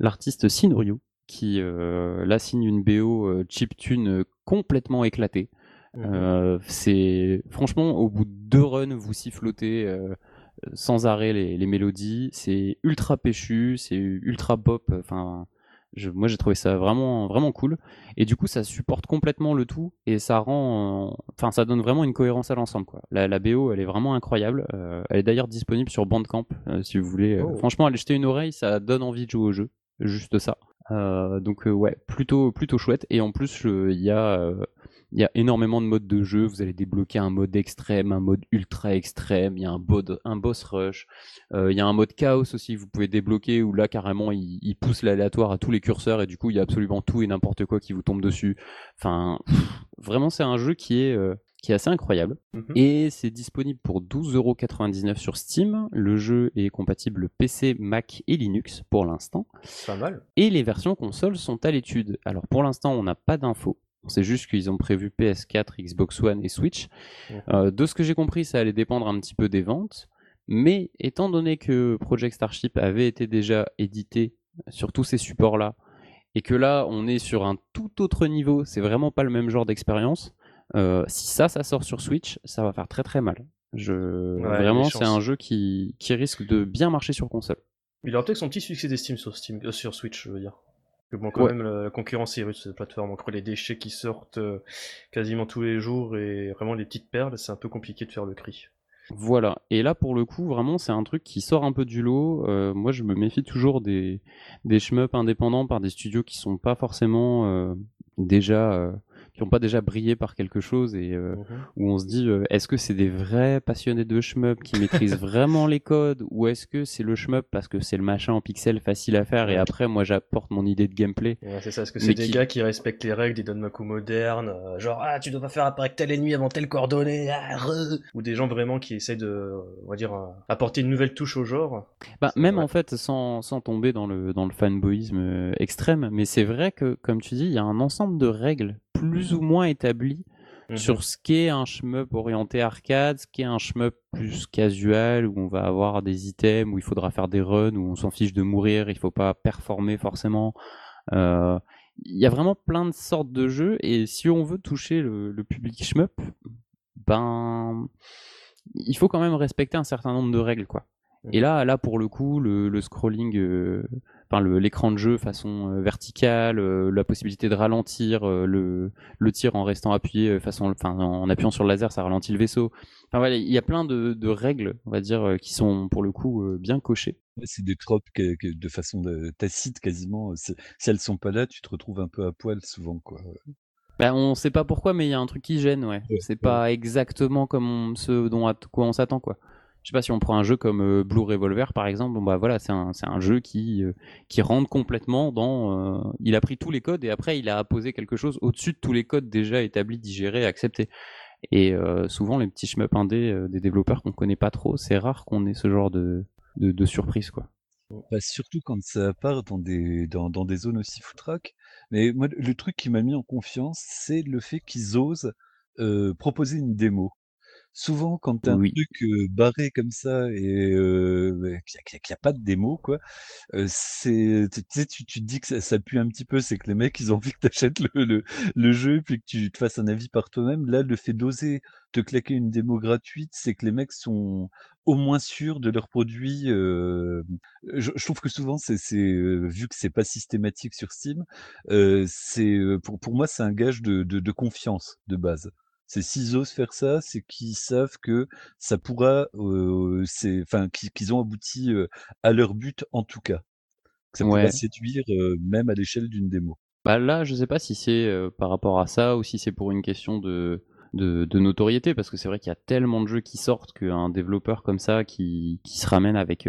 l'artiste Sinryu qui là signe une BO chiptune complètement éclatée. Mmh euh, c'est franchement au bout de deux runs, vous sifflotez euh, sans arrêt les, mélodies. C'est ultra péchu, c'est ultra pop. Enfin, moi j'ai trouvé ça vraiment vraiment cool. Et du coup, ça supporte complètement le tout et ça rend, enfin, ça donne vraiment une cohérence à l'ensemble. Quoi. La, la, BO, elle est vraiment incroyable. Euh, elle est d'ailleurs disponible sur Bandcamp si vous voulez. Oh. Franchement, aller jeter une oreille, ça donne envie de jouer au jeu. Juste ça. donc ouais, plutôt plutôt chouette. Et en plus, il y a il y a énormément de modes de jeu. Vous allez débloquer un mode extrême, un mode ultra extrême. Il y a un, un boss rush. Euh, il y a un mode chaos aussi que vous pouvez débloquer où là carrément il, pousse l'aléatoire à tous les curseurs et du coup il y a absolument tout et n'importe quoi qui vous tombe dessus. Enfin, vraiment c'est un jeu qui est euh, qui est assez incroyable. Mhm. Et c'est disponible pour 12,99€ sur Steam. Le jeu est compatible PC, Mac et Linux pour l'instant. Pas mal. Et les versions consoles sont à l'étude. Alors pour l'instant, on n'a pas d'infos. C'est juste qu'ils ont prévu PS4, Xbox One et Switch. Euh, de ce que j'ai compris, ça allait dépendre un petit peu des ventes. Mais étant donné que Project Starship avait été déjà édité sur tous ces supports-là, et que là, on est sur un tout autre niveau, c'est vraiment pas le même genre d'expérience. Euh, si ça, ça sort sur Switch, ça va faire très très mal. Je... vraiment, c'est un jeu qui... qui risque de bien marcher sur console. Il aura peut-être son petit succès d'estime sur, Steam... Euh, sur Switch, je veux dire. Bon, quand même, la concurrence est rude cette plateforme. Entre les déchets qui sortent euh, quasiment tous les jours et vraiment les petites perles, c'est un peu compliqué de faire le cri. Voilà. Et là, pour le coup, vraiment, c'est un truc qui sort un peu du lot. Euh, moi, je me méfie toujours des, des shmups indépendants par des studios qui sont pas forcément euh, déjà qui n'ont pas déjà brillé par quelque chose et euh, mhm. où on se dit euh, est-ce que c'est des vrais passionnés de shmup qui maîtrisent vraiment les codes ou est-ce que c'est le shmup parce que c'est le machin en pixel facile à faire et après moi j'apporte mon idée de gameplay. C'est ça est-ce que c'est des gars qui respectent les règles des Donmaku modernes euh, genre ah tu dois pas faire apparaître tel ennemi avant tel coordonnée ah, ou des gens vraiment qui essayent de on va dire apporter une nouvelle touche au genre. Bah même en fait sans, sans tomber dans le dans le fanboyisme extrême mais c'est vrai que comme tu dis il y a un ensemble de règles plus ou moins établi mhm. sur ce qu'est un shmup orienté arcade, ce qu'est un shmup plus casual où on va avoir des items où il faudra faire des runs où on s'en fiche de mourir, il faut pas performer forcément. Euh, il y a vraiment plein de sortes de jeux et si on veut toucher le, public shmup, ben il faut quand même respecter un certain nombre de règles quoi. Et mhm. là, là pour le coup, le, scrolling euh, l'écran de jeu façon euh, verticale, euh, la possibilité de ralentir euh, le, le tir en restant appuyé façon, enfin en appuyant sur le laser, ça ralentit le vaisseau. Enfin voilà, il y a plein de, de, règles, on va dire, qui sont pour le coup bien cochées. C'est des tropes que, de façon tacite quasiment. Si elles sont pas là, tu te retrouves un peu à poil souvent, quoi. Ben, on sait pas pourquoi, mais il y a un truc qui gêne, ouais. c'est pas exactement comme ce dont à quoi on s'attend, quoi je sais pas si on prend un jeu comme euh, Blue Revolver par exemple, bon bah voilà, c'est un, un jeu qui, euh, qui rentre complètement dans. Euh, il a pris tous les codes et après il a apposé quelque chose au-dessus de tous les codes déjà établis, digérés, acceptés. Et souvent les petits shmup indés des développeurs qu'on connaît pas trop, c'est rare qu'on ait ce genre de, de, surprise quoi. Bah, surtout quand ça part dans des, dans, dans des zones aussi foutraques. Mais moi, le truc qui m'a mis en confiance, c'est le fait qu'ils osent proposer une démo. Souvent, quand tu as un Oui. truc, heu, barré comme ça et heu, beh, qu'il y a qu'il y a qu'il y a pas de démo quoi, heu, c'est tu tu sais, tu tu te dis que ça ça pue un petit peu, c'est que les mecs, ils ont envie que tu achètes le le le jeu puis que tu te fasses un avis par toi-même. Là, le fait d'oser te claquer une démo gratuite, c'est que les mecs sont au moins sûrs de leur produit, hem, je je trouve que souvent c'est c'est, heu, vu que c'est pas systématique sur Steam, heu, c'est, heu, pour pour moi, c'est un gage de de de confiance de base. C'est s'ils osent faire ça, c'est qu'ils savent que ça pourra, c'est enfin qu'ils qu'ils ont abouti, à leur but en tout cas. Que ça pourra Ouais. séduire, même à l'échelle d'une démo. Bah, là, je sais pas si c'est, par rapport à ça ou si c'est pour une question de de de notoriété parce que c'est vrai qu'il y a tellement de jeux qui sortent qu'un développeur comme ça qui qui se ramène avec,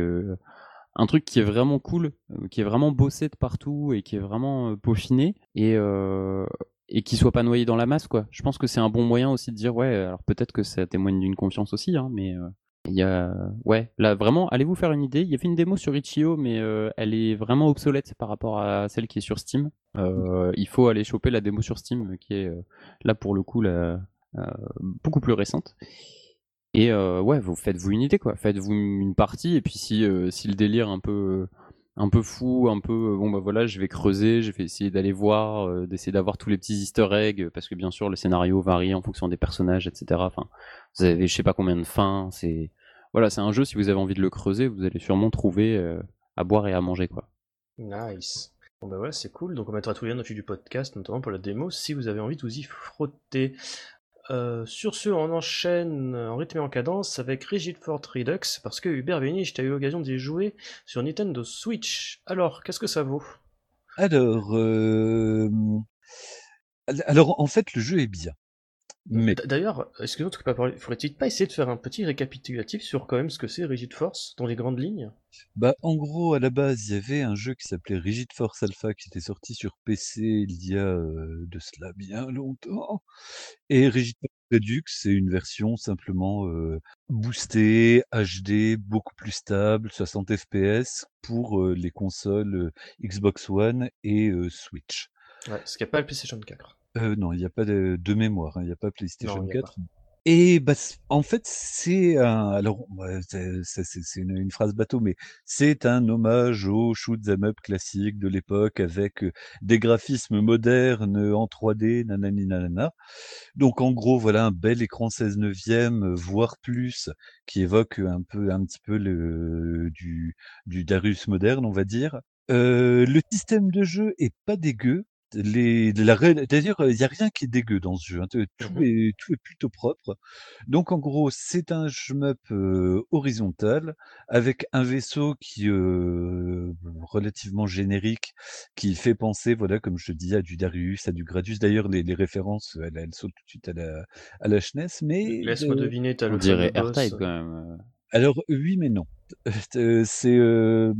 un truc qui est vraiment cool, qui est vraiment bossé de partout et qui est vraiment, peaufiné et et qui soit pas noyé dans la masse, quoi. Je pense que c'est un bon moyen aussi de dire: «Ouais, alors peut-être que ça témoigne d'une confiance aussi, hein, mais heu, il y a» ouais, là vraiment, allez vous faire une idée? Il y avait une démo sur itch.io mais heu, elle est vraiment obsolète par rapport à celle qui est sur Steam. Heu, il faut aller choper la démo sur Steam qui est, là pour le coup la beaucoup plus récente et ouais, vous faites-vous une idée, quoi. Faites-vous une partie et puis si, si le délire un peu un peu fou, un peu, bon, bah, voilà, je vais creuser, je vais essayer d'aller voir, heu, d'essayer d'avoir tous les petits easter eggs parce que bien sûr le scénario varie en fonction des personnages et cetera. Enfin, vous avez je sais pas combien de fins, c'est voilà, c'est un jeu, si vous avez envie de le creuser, vous allez sûrement trouver, heu, à boire et à manger, quoi. Nice. Bon bah voilà, c'est cool. Donc on mettra tous les liens dans le du podcast, notamment pour la démo, si vous avez envie de vous y frotter. Euh, sur ce, on enchaîne en rythme et en cadence avec Rigid Fort Redux, parce que Hubert Vénich, t'as eu l'occasion d'y jouer sur Nintendo Switch. Alors, qu'est-ce que ça vaut? Alors, al alors en fait, le jeu est bien, mais D'ailleurs, parler, faudrait-il pas essayer de faire un petit récapitulatif sur quand même ce que c'est Rigid Force, dans les grandes lignes? Bah, en gros, à la base, il y avait un jeu qui s'appelait Rigid Force Alpha qui était sorti sur PC il y a, heu, de cela bien longtemps et Rigid Force Redux, c'est une version simplement, heu, boostée, HD, beaucoup plus stable, 60 FPS pour, heu, les consoles, Xbox One et Switch. Ouais, parce qu'il n'y a pas le PlayStation 4. Heu, non, il y a pas de de mémoire, hein, il y a pas PlayStation il n'y a 4 pas. et bah, en fait, c'est un alors, c'est c'est c'est c'est une une phrase bateau, mais c'est un hommage au shoot 'em up classique de l'époque avec, heu, des graphismes modernes, en 3D, nanani nanana. Donc en gros, voilà un bel écran 16/9, voire plus, qui évoque, un peu un petit peu le du du Darius moderne, on va dire. Heu, le système de jeu est pas dégueu. Les la il y a rien qui est dégueu dans ce jeu, hein, te tout est tout est plutôt propre. Donc en gros, c'est un shmup, horizontal avec un vaisseau qui, heu, relativement générique, qui fait penser, voilà, comme je te dis, à du Darius, à du Gradius. D'ailleurs, les les références, elles elles sautent tout de suite à la à la SNES, mais Laisse-moi de deviner, t'as On le dirait boss. R-Type quand même, heu. Alors oui, mais non. Heu, c'est, hem,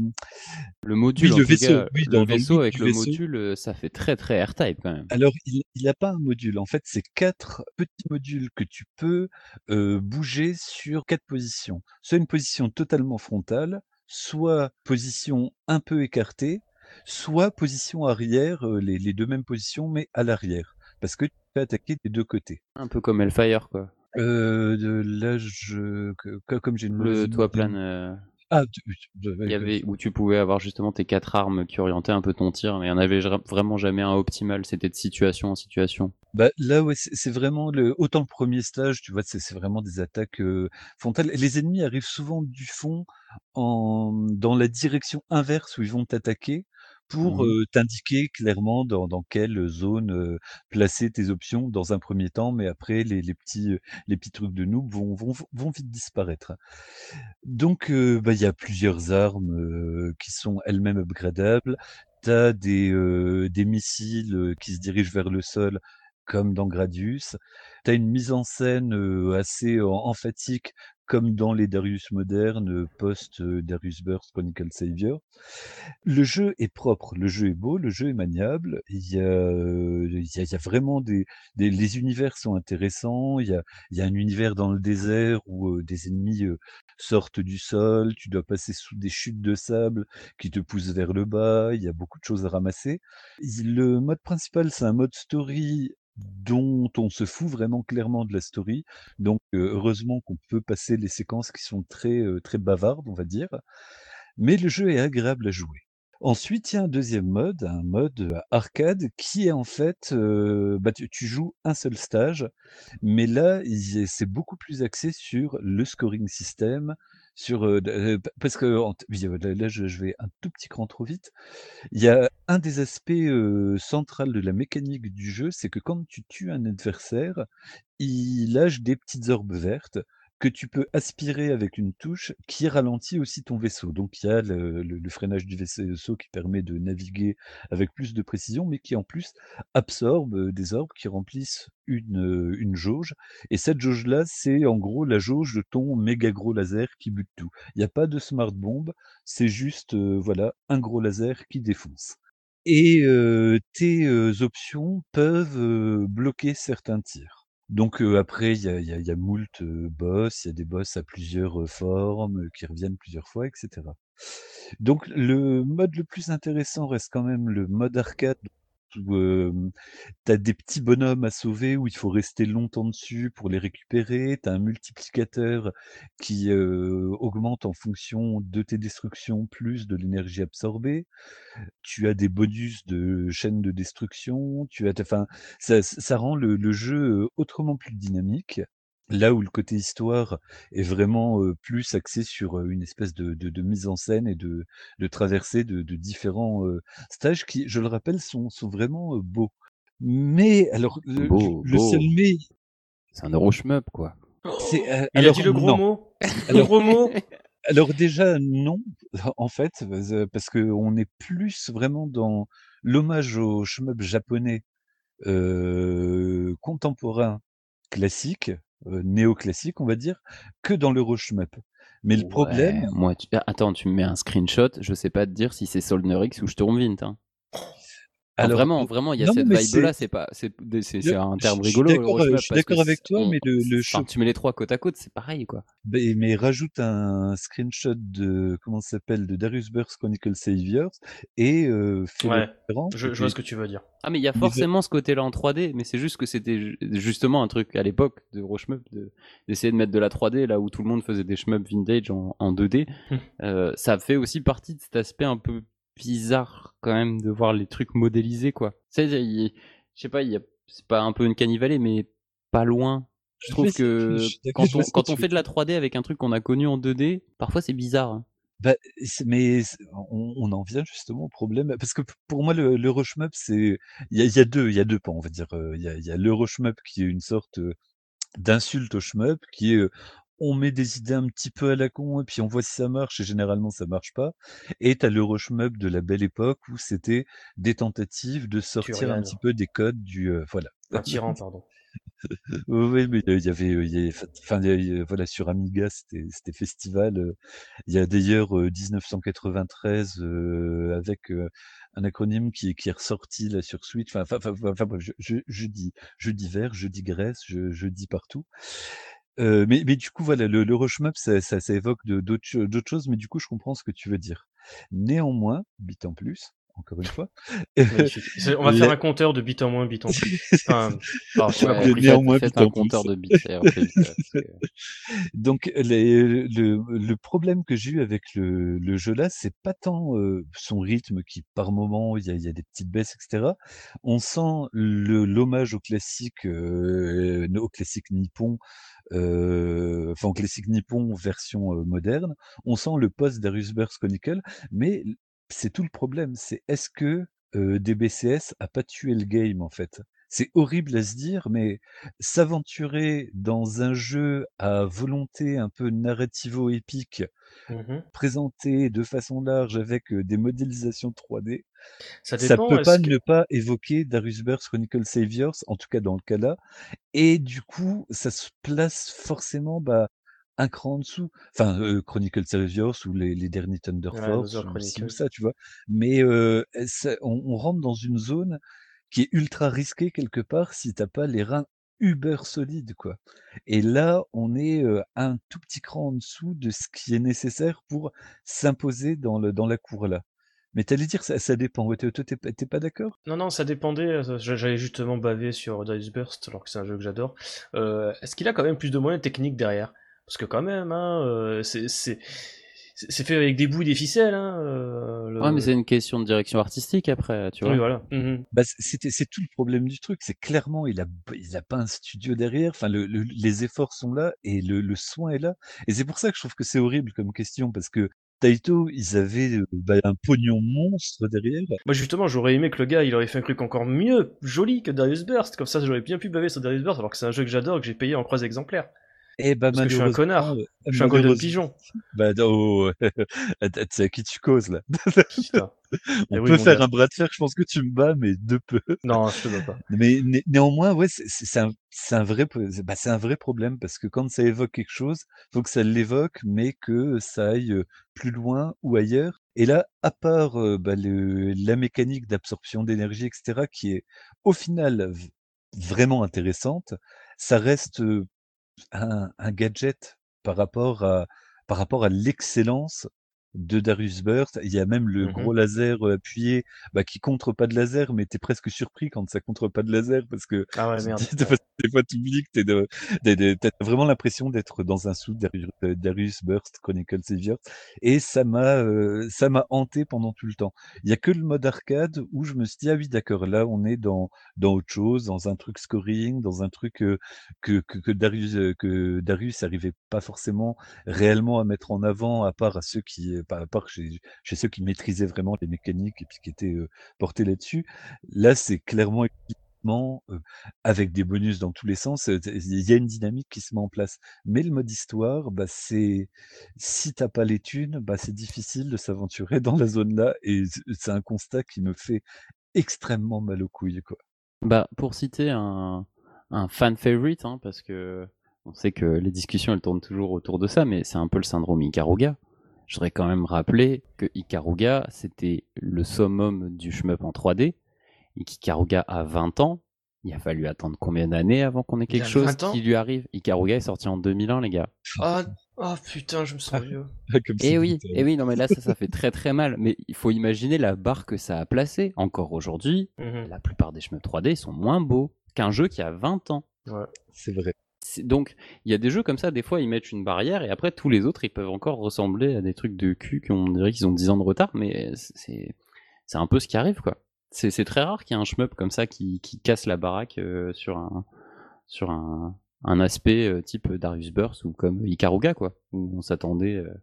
Le module en le tout vaisseau, cas, oui, le dans dans le vaisseau avec le vaisseau module, heu, ça fait très, très R-Type quand même. Alors, il il a pas un module. En fait, c'est 4 petits modules que tu peux, bouger sur 4 positions. Soit une position totalement frontale, soit position un peu écartée, soit position arrière, les les 2 mêmes positions, mais à l'arrière. Parce que tu peux attaquer des 2 côtés. Un peu comme Hellfire, quoi. De là, je que comme j'ai une Le toit plane, heu, ah, tu il y avait où tu pouvais avoir justement tes 4 armes qui orientaient un peu ton tir, mais il y en avait vraiment jamais un optimal, c'était de situation en situation. Bah, là, ouais, c'est vraiment le autant le premier stage, tu vois, c'est vraiment des attaques, heu, frontales. Les ennemis arrivent souvent du fond en dans la direction inverse où ils vont t'attaquer pour, Mmh heu, t'indiquer clairement dans dans quelle zone, heu, placer tes options dans un premier temps, mais après les les petits, heu, les petits trucs de noob vont vont vont vite disparaître. Donc, heu, bah, il y a plusieurs armes, heu, qui sont elles-mêmes upgradables. Tu as des, heu, des missiles, heu, qui se dirigent vers le sol comme dans Gradius. Tu as une mise en scène, heu, assez em emphatique comme dans les Darius modernes, heu, post, heu, Darius Burst Chronicle Savior. Le jeu est propre, le jeu est beau, le jeu est maniable. Il y a, a vraiment des les univers sont intéressants. Il y a un univers dans le désert où, des ennemis, sortent du sol. Tu dois passer sous des chutes de sable qui te poussent vers le bas. Il y a beaucoup de choses à ramasser. Le mode principal, c'est un mode story dont on se fout vraiment clairement de la story. Donc, heu, heureusement qu'on peut passer les séquences qui sont très, heu, très bavardes, on va dire. Mais le jeu est agréable à jouer. Ensuite, il y a un 2e mode, un mode, heu, arcade qui est en fait, bah, tu tu joues un seul stage, mais là, c'est beaucoup plus axé sur le scoring system, sur, p parce heu, là je je vais un tout petit cran trop vite. Il y a un des aspects, heu, central de la mécanique du jeu, c'est que quand tu tues un adversaire, il lâche des petites orbes vertes que tu peux aspirer avec une touche qui ralentit aussi ton vaisseau. Donc il y a le freinage du vaisseau qui permet de naviguer avec plus de précision, mais qui en plus absorbe, heu, des orbes qui remplissent une, heu, une jauge et cette jauge-là, c'est en gros la jauge de ton méga gros laser qui bute tout. Il y a pas de smart bomb, c'est juste, heu, voilà, un gros laser qui défonce et tes, options peuvent, bloquer certains tirs. Donc après il y a y a moult, boss, il y a des boss à plusieurs, formes, qui reviennent plusieurs fois et cetera. Donc le mode le plus intéressant reste quand même le mode arcade où, hem, tu as des petits bonhommes à sauver, où il faut rester longtemps dessus pour les récupérer. Tu as un multiplicateur qui, augmente en fonction de tes destructions, plus de l'énergie absorbée. Tu as des bonus de chaînes de destruction, tu as enfin, ça ça rend le jeu, autrement plus dynamique. Là où le côté histoire est vraiment, heu, plus axé sur, heu, une espèce de de de mise en scène et de de traversée de de différents, heu, stages qui, je le rappelle, sont sont vraiment, heu, beaux. Mais alors le le Beau, le seul beau. mais C'est un euro shmup, quoi. c'est, heu, Il a alors dit le gros non. mot! Le Alors gros mot! alors déjà non, en fait, parce qu'on est plus vraiment dans l'hommage au shmup japonais, heu, contemporain, classique, néoclassique, on va dire, que dans l'euro shmup. Mais le problème moi tu ah, attends, tu me mets un screenshot, je sais pas te dire si c'est Soldnerix ou Sturmwind, hein. Enfin alors, vraiment, heu, vraiment, il y a non, cette mais vibe c'est là, c'est pas c'est un je terme je suis rigolo, je shmup, suis d'accord avec toi, on mais le le enfin, tu mets les 3 côte à côte, c'est pareil, quoi. Beh, mais rajoute un screenshot de comment ça s'appelle? De Darius Burst Chronicles Saviors et heu, fais Ouais, différence je je vois ce que tu veux dire. Ah mais il y a forcément ce côté-là en 3D, mais c'est juste que c'était ju justement un truc à l'époque de gros shmup de d'essayer de mettre de la 3D là où tout le monde faisait des shmups vintage en en 2D. Mmh. Heu, ça fait aussi partie de cet aspect un peu bizarre quand même de voir les trucs modélisés, quoi. Il je sais pas, il c'est pas un peu uncanny valley, mais pas loin. Je je trouve sais, que je quand on quand fait de la dire. 3D avec un truc qu'on a connu en 2D, parfois c'est bizarre, hein. Bah, c'est mais on on en vient justement au problème parce que pour moi le shmup c'est il y a il y a 2 il y a 2 pans, on va dire, heu, il y a y a shmup qui est une sorte, d'insulte au shmup qui est, on met des idées un petit peu à la con et puis on voit si ça marche et généralement ça marche pas et tu as l'euro shmup de la belle époque où c'était des tentatives de sortir un petit peu des codes du, heu, voilà. Un tyran, pardon. Oui, mais il y avait, heu, il y avait enfin il y a voilà, sur Amiga, c'était c'était festival, il y a d'ailleurs, heu, 1993, heu, avec, heu, un acronyme qui est qui est ressorti là sur Switch, enfin enfin enfin enfin bref, je je je dis je divers, je digresse, je je dis partout. Heu, mais mais du coup, voilà, le l'euro shmup, ça ça ça évoque de d'autres d'autres choses, mais du coup, je comprends ce que tu veux dire. Néanmoins, bit en plus, encore une fois, on va faire un compteur de bit en moins, bit en plus. Enfin, m'as Ouais, de compris. faites néanmoins faites bit un en plus. compteur de bits, que Donc les le le problème que j'ai eu avec le le jeu là, c'est pas tant, heu, son rythme qui par moment il y a il y a des petites baisses et cetera. On sent le l'hommage au classique, heu, au classique nippon, heu, enfin au classique nippon version, heu, moderne. On sent le post Darius Burst Chronicle, mais c'est tout le problème, c'est est-ce que, DBCS a pas tué le game en fait? C'est horrible à se dire, mais s'aventurer dans un jeu à volonté un peu narrativo-épique, Mmh mh. présenté de façon large avec, des modélisations 3D, Ça ça dépend, peut pas que ne pas évoquer Darius Burst Chronicles Saviors, en tout cas dans le cas là et du coup, ça se place forcément, bah, un cran en dessous. Enfin, heu, Chronicles Saviors ou les les derniers Thunder ouais, Force Another ou ci ou Chronicles. ça, tu vois? Mais, heu, ça on on rentre dans une zone qui est ultra risquée quelque part si tu as pas les reins uber solides, quoi et là, on est, heu, un tout petit cran en dessous de ce qui est nécessaire pour s'imposer dans le dans la cour là. Mais t'allais dire ça, ça dépend. Ouais, toi, t'es pas d'accord? Non, non, ça dépendait. Euh, j'allais justement baver sur Darius Burst, alors que c'est un jeu que j'adore. Euh, Est-ce qu'il a quand même plus de moyens techniques derrière? Parce que quand même, hein, euh, c'est c'est fait avec des bouts et des ficelles. Hein, euh, Ouais, mais c'est une question de direction artistique après, tu vois. Oui, voilà. Bah, c'était, c'est tout le problème du truc. C'est clairement, il a, il a pas un studio derrière. Enfin, le, les efforts sont là et le, le soin est là. Et c'est pour ça que je trouve que c'est horrible comme question parce que Taito, ils avaient euh, bah, un pognon monstre derrière. Moi justement, j'aurais aimé que le gars, il aurait fait un truc encore mieux, joli que Darius Burst. Comme ça, j'aurais bien pu baver sur Darius Burst, alors que c'est un jeu que j'adore, que j'ai payé en croix exemplaires. Eh bah, Parce que je suis un connard. Je suis un golden pigeon. Bah, oh, tu sais à qui tu causes, là? On eh peut faire un bras de fer, je pense que tu me bats, mais de peu. Non, je te bats pas. Mais néanmoins, ouais, c'est un, un, vrai, bah, un vrai problème parce que quand ça évoque quelque chose, faut que ça l'évoque, mais que ça aille plus loin ou ailleurs. Et là, à part bah, le, la mécanique d'absorption d'énergie, etc., qui est au final vraiment intéressante, ça reste un, un gadget par rapport à, par rapport à l'excellence de Darius Burst. Il y a même le mmh gros laser appuyé bah, qui contre pas de laser, mais tu es presque surpris quand ça contre pas de laser parce que ah ouais, merde. des fois tu oublies que tu as vraiment l'impression d'être dans un sous Darius, Darius Burst Chronicle Savior et ça m'a ça m'a hanté pendant tout le temps. Il y a que le mode arcade où je me suis dit ah oui d'accord là on est dans dans autre chose, dans un truc scoring, dans un truc que que, que Darius que Darius arrivait pas forcément réellement à mettre en avant à part à ceux qui par part chez, ceux qui maîtrisaient vraiment les mécaniques et puis qui étaient portés là-dessus. Là, c'est clairement avec des bonus dans tous les sens, il y a une dynamique qui se met en place. Mais le mode histoire, bah, c'est si t'as pas les thunes, bah, c'est difficile de s'aventurer dans la zone là et c'est un constat qui me fait extrêmement mal aux couilles quoi. Bah pour citer un, fan favorite, hein, parce que on sait que les discussions tournent toujours autour de ça, mais c'est un peu le syndrome Ikaruga. Je voudrais quand même rappeler que Ikaruga, c'était le summum du shmup en 3D, et qu'Ikaruga a 20 ans. Il a fallu attendre combien d'années avant qu'on ait quelque chose qui lui arrive? Ikaruga est sorti en 2001, les gars. Ah, oh, putain, je me sens vieux. et eh oui, et eh oui, non mais là ça, ça fait très très mal. Mais il faut imaginer la barre que ça a placée. Encore aujourd'hui, mhm. la plupart des shmups 3D sont moins beaux qu'un jeu qui a 20 ans. Ouais, c'est vrai donc il y a des jeux comme ça, des fois ils mettent une barrière et après tous les autres ils peuvent encore ressembler à des trucs de cul qu'on dirait qu'ils ont 10 ans de retard, mais c'est c'est un peu ce qui arrive quoi. C'est très rare qu'il y ait un shmup comme ça qui, qui casse la baraque euh, sur un sur un, un aspect euh, type Darius Burst ou comme Ikaruga quoi, où on s'attendait. Euh,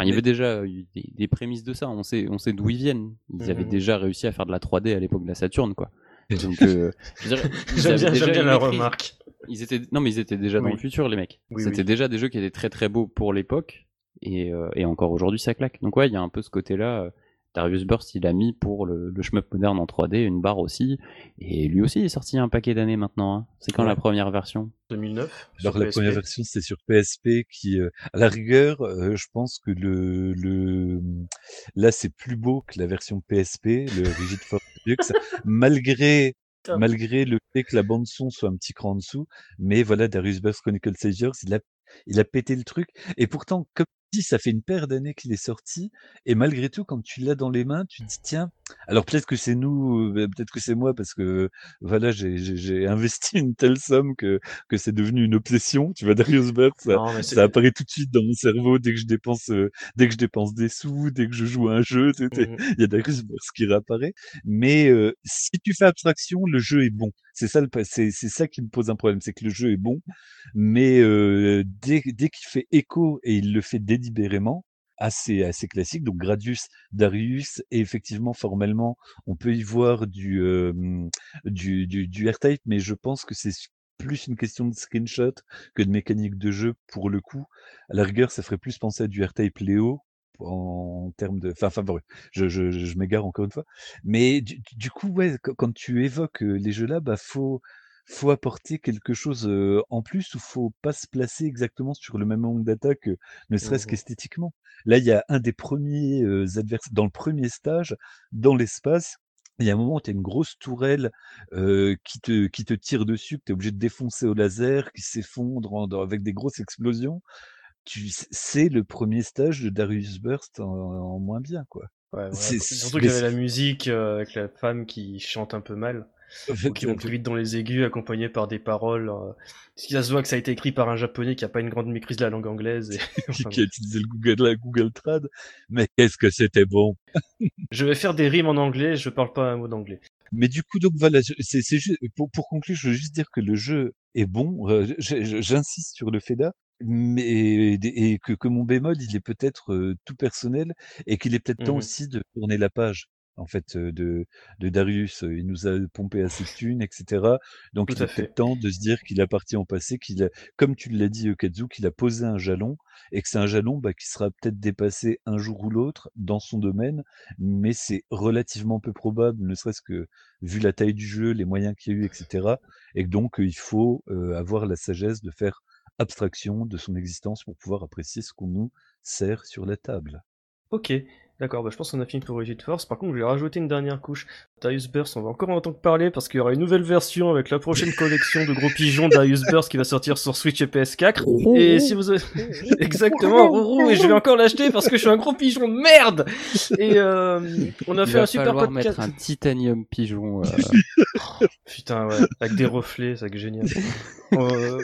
il y avait déjà eu des, prémices de ça, on sait, on sait d'où ils viennent. Ils avaient mmh. déjà réussi à faire de la 3D à l'époque de la Saturne, quoi. Donc, j'aime bien, la remarque ils étaient non mais ils étaient déjà dans le futur les mecs. C'était déjà des jeux qui étaient très très beaux pour l'époque et, euh, et encore aujourd'hui ça claque. Donc ouais, il y a un peu ce côté-là. Euh, Darius Burst, il a mis pour le, le shmup moderne en 3D une barre aussi. Et lui aussi il est sorti un paquet d'années maintenant. Hein. C'est quand la première version? 2009. Alors la première version c'est sur PSP qui, euh, à la rigueur, je pense que le, le... là c'est plus beau que la version PSP, le Rigid Force Deluxe, malgré malgré le fait que la bande son soit un petit cran en dessous. Mais voilà, Darius Burst Chronicle Saviors, il a, il a pété le truc. Et pourtant, comme dit, ça fait une paire d'années qu'il est sorti. Et malgré tout, quand tu l'as dans les mains, tu te dis, tiens, alors peut-être que c'est nous, euh, peut-être que c'est moi, parce que voilà, j'ai investi une telle somme que, que c'est devenu une obsession. Tu vois, Darius Burst, ça, ça, apparaît tout de suite dans mon cerveau dès que je dépense, euh, dès que je dépense des sous, dès que je joue à un jeu, mmh il y a Darius Burst qui réapparaît. Mais euh, si tu fais abstraction, le jeu est bon. C'est ça, c'est ça qui me pose un problème, c'est que le jeu est bon, mais dès, dès qu'il fait écho et il le fait délibérément, assez, assez classique. Donc Gradius, Darius, et effectivement, formellement, on peut y voir du, du, du, du R-Type, mais je pense que c'est plus une question de screenshot que de mécanique de jeu pour le coup. À la rigueur, ça ferait plus penser à du R-Type Léo en termes de. Enfin, je, je, je m'égare encore une fois. Mais du, coup, ouais, quand tu évoques les jeux-là, bah, faut, faut apporter quelque chose en plus ou faut pas se placer exactement sur le même angle d'attaque, ne serait-ce mmh qu'esthétiquement. Là, il y a un des premiers adversaires, dans le premier stage, dans l'espace, il y a un moment où tu as une grosse tourelle qui, te, qui te tire dessus, que tu es obligé de défoncer au laser, qui s'effondre avec des grosses explosions tu c'est le premier stage de Darius Burst en moins bien, quoi. Ouais, surtout qu'il y avait la musique avec la femme qui chante un peu mal qui vont plus vite dans les aigus, accompagnés par des paroles. Euh, ça se voit que ça a été écrit par un japonais qui a pas une grande maîtrise de la langue anglaise. Et... qui a utilisé le Google, la Google Trad. Mais qu'est-ce que c'était bon Je vais faire des rimes en anglais, je parle pas un mot d'anglais. Mais du coup, donc voilà, c'est, juste, pour, pour conclure, je veux juste dire que le jeu est bon. Euh, j'insiste sur le fait là, mais et que, que mon bémol, il est peut-être euh, tout personnel et qu'il est peut-être temps mmh aussi de tourner la page en fait, de, de Darius. Il nous a pompé assez de thunes, etc. Donc, il est peut-être temps de se dire qu'il a parti en passé, qu'il a, comme tu l'as dit, Kazu, qu'il a posé un jalon et que c'est un jalon bah, qui sera peut-être dépassé un jour ou l'autre dans son domaine, mais c'est relativement peu probable, ne serait-ce que vu la taille du jeu, les moyens qu'il y a eu, etc. Et que donc, il faut avoir la sagesse de faire abstraction de son existence pour pouvoir apprécier ce qu'on nous sert sur la table. Ok, D'accord, bah je pense qu'on a fini pour Rigid Force. Par contre, je vais rajouter une dernière couche. Darius Burst, on va encore en entendre parler parce qu'il y aura une nouvelle version avec la prochaine collection de gros pigeons Darius Burst qui va sortir sur Switch et PS4. Et si vous avez... Exactement, Rourou, et je vais encore l'acheter parce que je suis un gros pigeon de merde Et euh, on a fait un super podcast. mettre un titanium pigeon. Euh. putain, ouais, avec des reflets, c'est génial. Euh,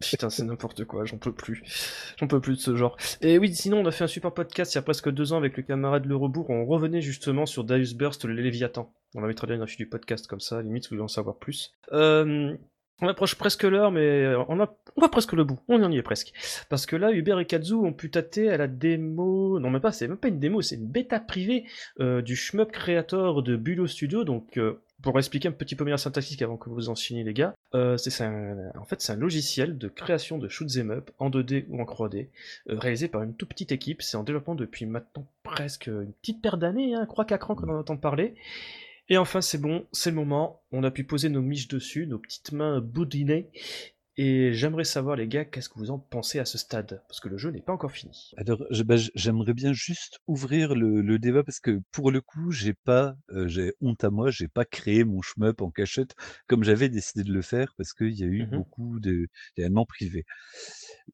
Putain, c'est n'importe quoi, j'en peux plus. J'en peux plus de ce genre. Et oui, sinon, on a fait un super podcast il y a presque deux ans avec le camarade Le Rebourg. On revenait justement sur Darius Burst, le Léviathan. On va mettre bien une affiche du podcast comme ça, limite, vous voulez en savoir plus. Euh, on approche presque l'heure, mais on, a, on va presque le bout. On en y est presque. Parce que là, Hubert et Kazu ont pu tâter à la démo. Non, même pas, c'est même pas une démo, c'est une bêta privée euh, du Shmup Creator de Bulo Studio. Donc, euh, pour expliquer un petit peu mieux la syntaxique avant que vous enchaîniez les gars, euh, c'est en fait c'est un logiciel de création de shoot'em up en 2D ou en 3D, euh, réalisé par une toute petite équipe. C'est en développement depuis maintenant presque une petite paire d'années, hein, 3-4 ans qu'on en entend parler. Et enfin c'est bon, c'est le moment, on a pu poser nos miches dessus, nos petites mains boudinées, et j'aimerais savoir, les gars, qu'est-ce que vous en pensez à ce stade? Parce que le jeu n'est pas encore fini. Alors, bah, j'aimerais bien juste ouvrir le, débat parce que pour le coup, j'ai pas, euh, j'ai honte à moi, j'ai pas créé mon shmup en cachette comme j'avais décidé de le faire parce qu'il y a eu mmh beaucoup d'événements privés.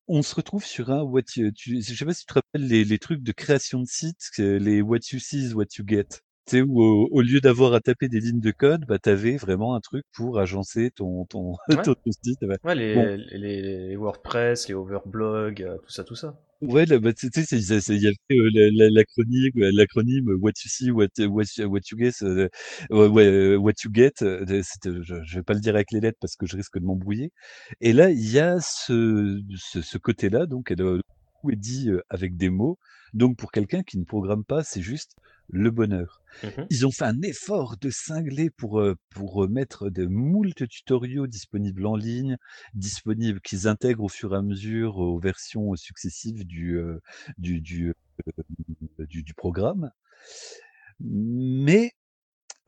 On se retrouve sur un what you, tu, je sais pas si tu te rappelles les, les trucs de création de sites, les what you see is what you get sais, où au, lieu d'avoir à taper des lignes de code, bah, tu avais vraiment un truc pour agencer ton, ton, ton, site. Ouais, les, les, WordPress, les overblogs, euh, tout ça, tout ça. Ouais, bah, tu sais, il y avait euh, l'acronyme, l'acronyme What you see, what, what, what you get, euh, what you get. Je, je vais pas le dire avec les lettres parce que je risque de m'embrouiller. Et là, il y a ce, ce, ce côté-là, donc, elle est dit avec des mots. Donc, pour quelqu'un qui ne programme pas, c'est juste le bonheur. Mmh Ils ont fait un effort de cingler pour, pour mettre de moult tutoriaux disponibles en ligne, disponibles qu'ils intègrent au fur et à mesure aux versions successives du, du, du, du, du programme. Mais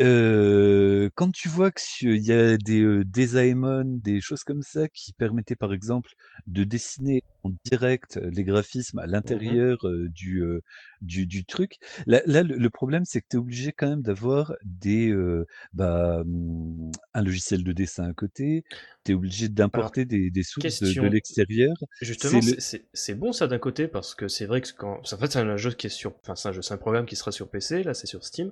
quand tu vois qu'il y a des, des Aemon, des choses comme ça qui permettaient par exemple de dessiner en direct les graphismes à mmh l'intérieur, du, du du truc. Là là le problème c'est que tu es obligé quand même d'avoir des, bah, mmh, un logiciel de dessin à côté, tu es obligé d'importer des des sources de l'extérieur. Justement, c'est bon ça d'un côté parce que c'est vrai que quand en fait c'est un jeu qui est sur enfin c'est un jeu, c'est un programme qui sera sur PC, là c'est sur Steam.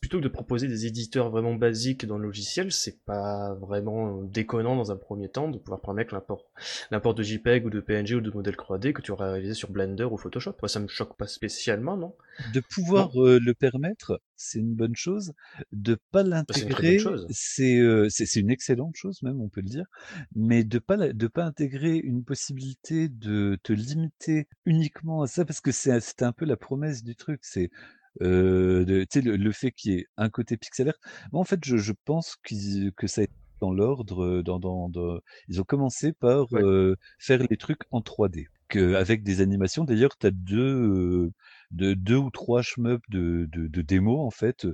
plutôt que de proposer des éditeurs vraiment basiques dans le logiciel, c'est pas vraiment déconnant dans un premier temps de pouvoir permettre l'import l'import de JPEG ou de PNG ou de modèle 3D que tu aurais réalisé sur Blender ou Photoshop. Moi ça me choque pas spécialement, non? De pouvoir le permettre, c'est une bonne chose. De pas bah, l'intégrer, c'est c'est une excellente chose même, on peut le dire. Mais de pas de pas intégrer une possibilité de te limiter uniquement à ça, parce que c'est un peu la promesse du truc. C'est euh, le, le fait qu'il y ait un côté pixelaire. Moi, en fait, je, je pense que ça est dans l'ordre, dans, dans, dans, ils ont commencé par faire les trucs en 3D, que, avec des animations. D'ailleurs, tu as deux, de deux ou trois shmups de, de, de démo en fait,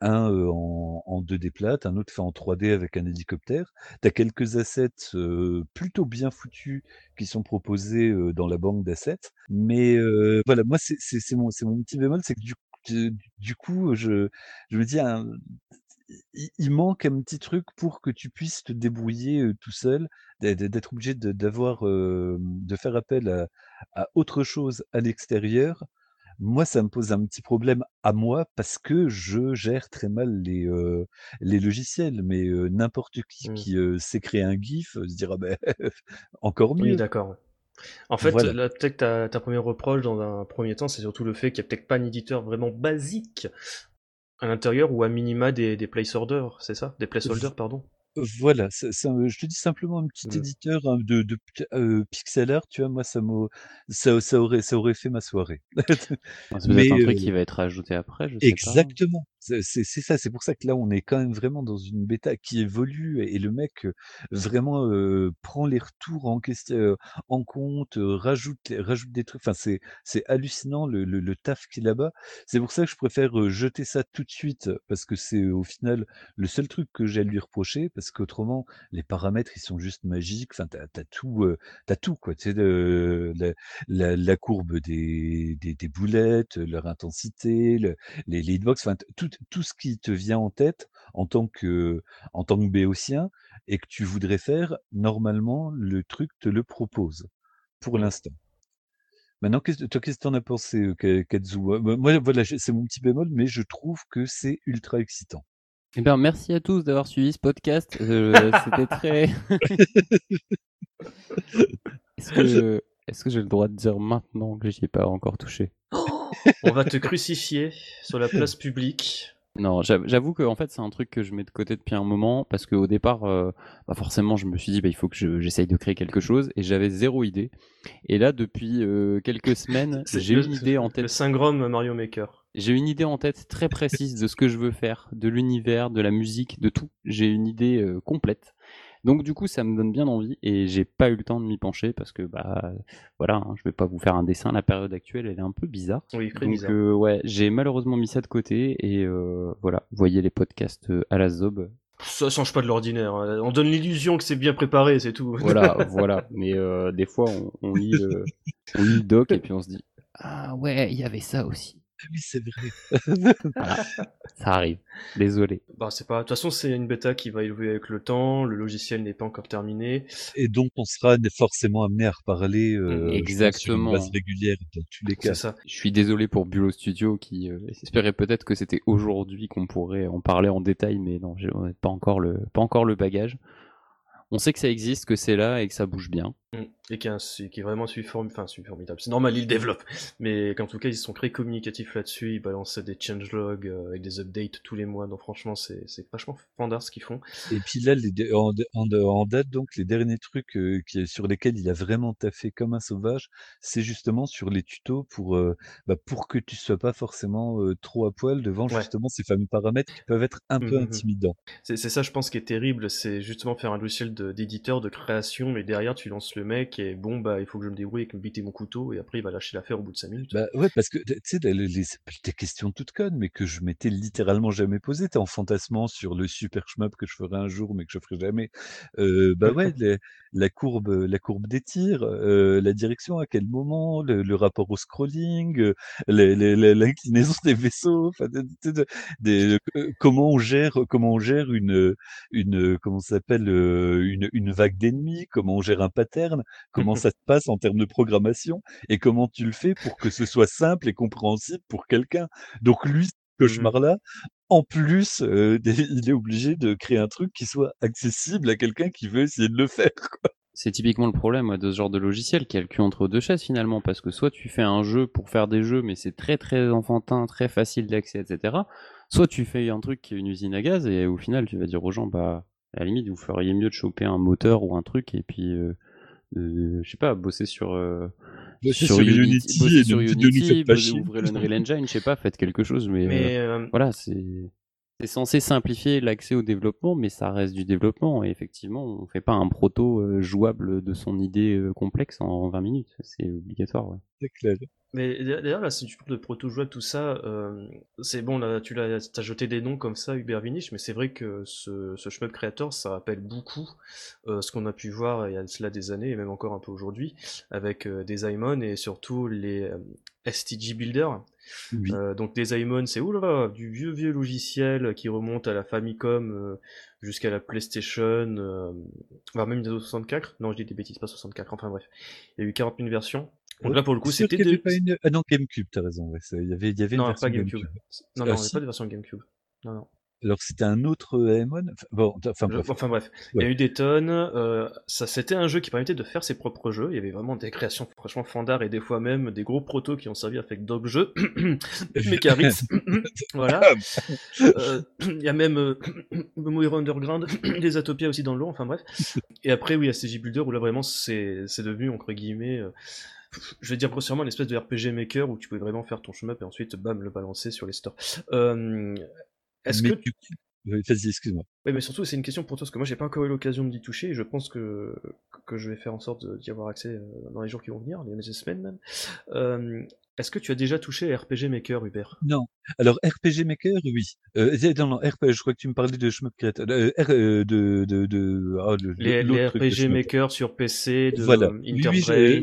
un en, en 2D plate, un autre fait en 3D avec un hélicoptère. Tu as quelques assets plutôt bien foutus qui sont proposés dans la banque d'assets, mais voilà, moi c'est mon, mon petit bémol, c'est que du, du coup je, je me dis il manque un petit truc pour que tu puisses te débrouiller, tout seul, d'être obligé de d'avoir, de faire appel à à autre chose à l'extérieur. Moi, ça me pose un petit problème à moi parce que je gère très mal les, les logiciels, mais n'importe qui Mmh. qui, sait créer un GIF, se dira: «Beh, encore Oui, mieux». d'accord, En fait, Voilà. là, peut-être ta ta 1 reproche dans un premier temps, c'est surtout le fait qu'il y a peut-être pas un éditeur vraiment basique à l'intérieur ou à minima des des placeholders, c'est ça? Des placeholders, pardon? Voilà, c'est un je te dis simplement un petit Mmh. éditeur, hein, de de heu, pixel art, tu vois? Moi, ça me ça ça aurait ça aurait fait ma soirée. C'est peut-être un truc heu qui va être ajouté après, je sais pas. exactement, c'est ça, c'est pour ça que là, on est quand même vraiment dans une bêta qui évolue et le mec, heu, vraiment, prend les retours en quest heu, en compte, rajoute rajoute des trucs, enfin, c'est hallucinant le le le taf qu'il a là-bas. C'est pour ça que je préfère, jeter ça tout de suite parce que c'est, au final, le seul truc que j'ai à lui reprocher parce qu'autrement, les paramètres, ils sont juste magiques. Enfin, tu as tout, heu, tu as tout, quoi. Tu sais, la courbe des des boulettes, leur intensité, le les hitbox, enfin, tout tout ce qui te vient en tête en tant que en tant que béotien et que tu voudrais faire, normalement, le truc te le propose, pour Mmh. l'instant. Maintenant, qu'est-ce toi, qu'est-ce que tu en as pensé, heu, Ka Kazuo? Moi moi, voilà, j'ai c'est mon petit bémol, mais je trouve que c'est ultra excitant. Eh bien, merci à tous d'avoir suivi ce podcast. C'était très est-ce que est-ce que j'ai le droit de dire maintenant que j'y ai pas encore touché? On va te crucifier sur la place publique. Non, j'av j'avoue qu'en fait, c'est un truc que je mets de côté depuis un moment parce qu'au départ, heu, bah, forcément, je me suis dit: «Bah, il faut que je j'essaye de créer quelque chose» et j'avais 0 idée et là, depuis, heu, quelques semaines, j'ai le une idée en le tête. syndrome Mario Maker. J'ai une idée en tête très précise de ce que je veux faire, de l'univers, de la musique, de tout. J'ai une idée, heu, complète. Donc du coup, ça me donne bien envie et j'ai pas eu le temps de m'y pencher parce que, bah, voilà, hein, je vais pas vous faire un dessin. La période actuelle, elle est un peu bizarre. Oui, très Donc bizarre. heu, ouais, j'ai malheureusement mis ça de côté et heu, voilà, vous voyez les podcasts, heu, à la zob. Ça change pas de l'ordinaire, hein. On donne l'illusion que c'est bien préparé, c'est tout. Voilà, voilà. Mais heu, des fois, on on lit le on lit le doc et puis on se dit: «Ah ouais, il y avait ça aussi». Ah oui, c'est vrai. Voilà, ça arrive. Désolé. Bah, c'est pas de toute façon, c'est une bêta qui va évoluer avec le temps, le logiciel n'est pas encore terminé. Et donc on sera forcément amené à reparler, heu, je pense sur une base Exactement. régulière dans tous les C'est cas. ça. Je suis désolé pour Bulo Studio qui euh, espérait peut-être que c'était aujourd'hui qu'on pourrait en parler en détail, mais non, j'ai ouais, pas encore le pas encore le bagage. On sait que ça existe, que c'est là et que ça bouge bien. Mmh. Et qui est, un su- qui est vraiment suivi form- enfin, suivi formidable. C'est normal, ils développent. Mais qu'en tout cas, ils sont très communicatifs là-dessus. Ils balancent des changelogs euh, avec des updates tous les mois. Donc franchement, c'est c'est vachement fandard ce qu'ils font. Et puis là, les en en en date donc, les derniers trucs, qui sur lesquels il a vraiment taffé comme un sauvage, c'est justement sur les tutos pour, heu, bah, pour que tu sois pas forcément, trop à poil devant Ouais. justement ces fameux paramètres qui peuvent être un peu Mhm. intimidants. C'est c'est ça, je pense, qui est terrible. C'est justement faire un logiciel de- d'éditeur, de, création. Mais derrière, tu lances le mec et bon, bah, il faut que je me débrouille avec me biter mon couteau. Et après, il va lâcher l'affaire au bout de 5 minutes. Bah, ouais, parce que tu sais, les les des questions toutes connes, mais que je m'étais littéralement jamais posées. Tu en fantasmant sur le super shmup que je ferai un jour, mais que je ferai jamais. Heu, bah, ouais, les la courbe, la courbe des tirs, heu, la direction, à quel moment, le le rapport au scrolling, les l'inclinaison des vaisseaux, des heu, comment on gère comment on gère une, une, comment s'appelle, une une vague d'ennemis, comment on gère un pattern, comment ça se passe en termes de programmation et comment tu le fais pour que ce soit simple et compréhensible pour quelqu'un. Donc lui, ce Mhm. cauchemar-là, en plus, des il est obligé de créer un truc qui soit accessible à quelqu'un qui veut essayer de le faire, quoi. C'est typiquement le problème de ce genre de logiciel qui a le cul entre deux chaises finalement, parce que soit tu fais un jeu pour faire des jeux, mais c'est très très enfantin, très facile d'accès, etc. Soit tu fais un truc qui est une usine à gaz et au final tu vas dire aux gens, bah à la limite vous feriez mieux de choper un moteur ou un truc et puis euh, je sais pas, bosser sur euh, Bosser sur Unity bosser et sur Unity, bosser- ouvrez l'Unreal Engine, je sais pas, faites quelque chose, mais, euh, Mais euh, voilà, c'est c'est censé simplifier l'accès au développement, mais ça reste du développement. Et effectivement, on fait pas un proto euh, jouable de son idée euh, complexe en 20 minutes. C'est obligatoire. Ouais. C'est clair. Mais d'ailleurs, là, si tu parles de proto tout ça, euh, c'est bon, là, tu l'as, as jeté des noms comme ça, Uber Vinich, mais c'est vrai que ce, ce Shmup Creator, ça rappelle beaucoup euh, ce qu'on a pu voir il y a cela des années, et même encore un peu aujourd'hui, avec euh, des Aimon et surtout les STG Builder. donc des Aimon, c'est oula, du vieux vieux logiciel qui remonte à la Famicom jusqu'à la PlayStation, voire même Nintendo 64. Non, je dis des bêtises, pas 64, enfin bref. Il y a eu 40 000 versions. Donc là, pour le coup, c'était de... pas une... Ah non, GameCube, t'as raison. Ouais. Il y avait, il y avait non, une version pas GameCube. GameCube. Non, non, ah, si. pas de version GameCube. Non, non. Alors c'était un autre Aemon bon, enfin bref. Enfin bref, il y a eu des tonnes. Euh, ça, c'était un jeu qui permettait de faire ses propres jeux. Il y avait vraiment des créations franchement fandards et des fois même des gros protos qui ont servi avec d'autres jeux. Mecharis, voilà. Euh, il y a même euh, Underground, les Atopia aussi dans le lot. Enfin bref. Et après oui, il y a CG Builder où là vraiment c'est c'est devenu entre guillemets. Euh, je vais dire grossièrement une espèce de RPG maker où tu pouvais vraiment faire ton chemin et ensuite bam le balancer sur les stores. Euh, est-ce que tu... Vas-y, excuse-moi. Oui, mais surtout, c'est une question pour toi, parce que moi, j'ai pas encore eu l'occasion d'y toucher, et je pense que, que je vais faire en sorte d'y avoir accès euh, dans les jours qui vont venir, les semaines même. Euh, est-ce que tu as déjà touché RPG Maker, Hubert? Non. Alors, RPG Maker, oui. Euh, non, non, RPG, je crois que tu me parlais de Shmup Creator. Euh, de, de, de, oh, les, les RPG Maker sur PC, de voilà. Interbrain. Oui,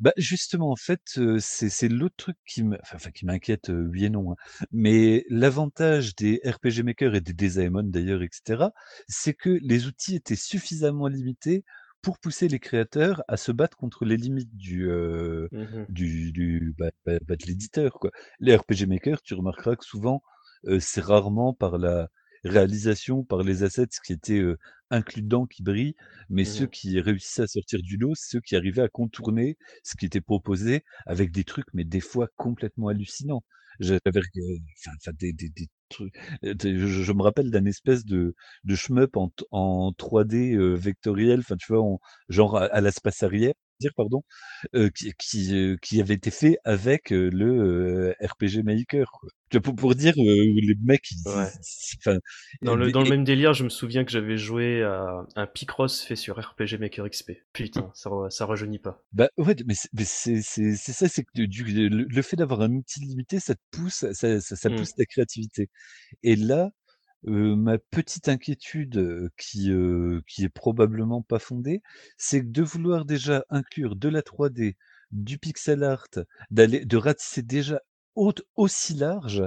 bah, justement, en fait, c'est l'autre truc qui enfin, qui m'inquiète, oui et non, hein. Mais l'avantage des RPG Maker et des Desaemon d'ailleurs, etc., c'est que les outils étaient suffisamment limités pour pousser les créateurs à se battre contre les limites du, mmh du, du bah, bah, bah, de l'éditeur, quoi. Les RPG Maker, tu remarqueras que souvent, c'est rarement par la réalisation, par les assets qui étaient, inclus dedans qui brillent, mais ceux mmh qui réussissaient à sortir du lot, ceux qui arrivaient à contourner ce qui était proposé avec des trucs, mais des fois complètement hallucinants. J'avais enfin, des, des, des trucs. Je, je, me rappelle d'un espèce de, de shmup en, en 3D vectoriel, enfin tu vois, en, genre à, à l'espace arrière dire pardon, euh, qui, qui, euh, qui, avait été fait avec euh, le RPG Maker. Quoi. Pour, pour dire les mecs, ils, ouais. dans, le, dans le même délire, je me souviens que j'avais joué à un Picross fait sur RPG Maker XP. Putain, ça, ça rajeunit pas. Bah ouais, mais c'est ça, c'est que du, le, fait d'avoir un outil limité, ça te pousse, ça, ça, ça mmh. pousse ta créativité. Et là, ma petite inquiétude, qui, est probablement pas fondée, c'est de vouloir déjà inclure de la 3D, du pixel art, d'aller de ratisser déjà aussi large,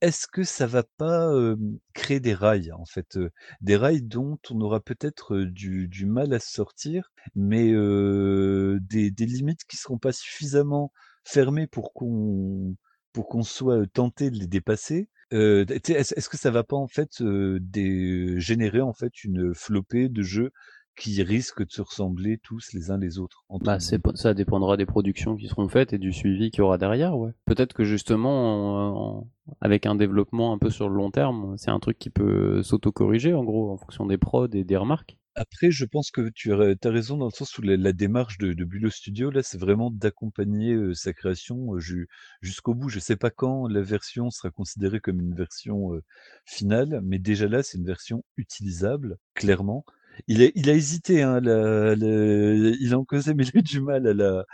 est-ce que ça va pas, créer des rails, en fait, des rails dont on aura peut-être, du mal à sortir, mais des limites qui seront pas suffisamment fermées pour qu'on soit tenté de les dépasser est-ce que ça va pas en fait des, générer en fait une flopée de jeux qui risquent de se ressembler tous les uns les autres bah, ça dépendra des productions qui seront faites et du suivi qu'il y aura derrière, ouais. Peut-être que justement, avec un développement un peu sur le long terme, c'est un truc qui peut s'auto-corriger en gros en fonction des prods et des remarques. Après, je pense que tu as raison dans le sens où la, démarche de, de Studio, là, c'est vraiment d'accompagner sa création jusqu'au bout. Je sais pas quand la version sera considérée comme une version finale, mais déjà là, c'est une version utilisable, clairement. Il a, il a hésité, hein, la, il a encore mais il a eu du mal à la,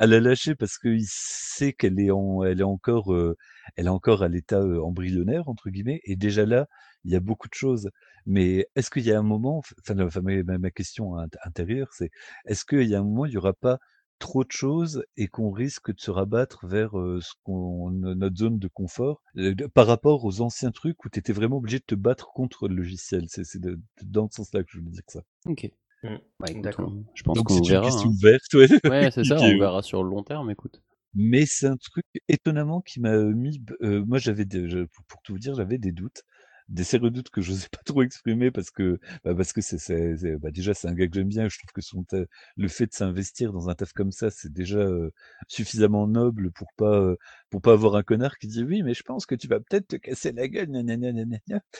à la lâcher parce qu'il sait qu'elle est encore, elle est encore à l'état embryonnaire entre guillemets, et déjà là, il y a beaucoup de choses. Mais est-ce qu'il y a un moment, enfin, ma, question intérieure, c'est est-ce qu'il y a un moment, il n'y aura pas trop de choses et qu'on risque de se rabattre vers qu'on, notre zone de confort par rapport aux anciens trucs où tu étais vraiment obligé de te battre contre le logiciel? C'est, dans ce sens-là que je veux dire ça. Ok. Mmh. D'accord. Je pense qu'on verra. Une question hein. ouverte, ouais. c'est ça, on verra sur le long terme, écoute. Mais c'est un truc étonnamment qui m'a mis. moi, j'avais, pour, pour, tout vous dire, j'avais des doutes des sérieux doutes que je n'osais pas trop exprimer parce que bah parce que c'est bah déjà c'est un gars que j'aime bien je trouve que son le fait de s'investir dans un taf comme ça c'est déjà suffisamment noble pour pas pour pas avoir un connard qui dit oui mais je pense que tu vas peut-être te casser la gueule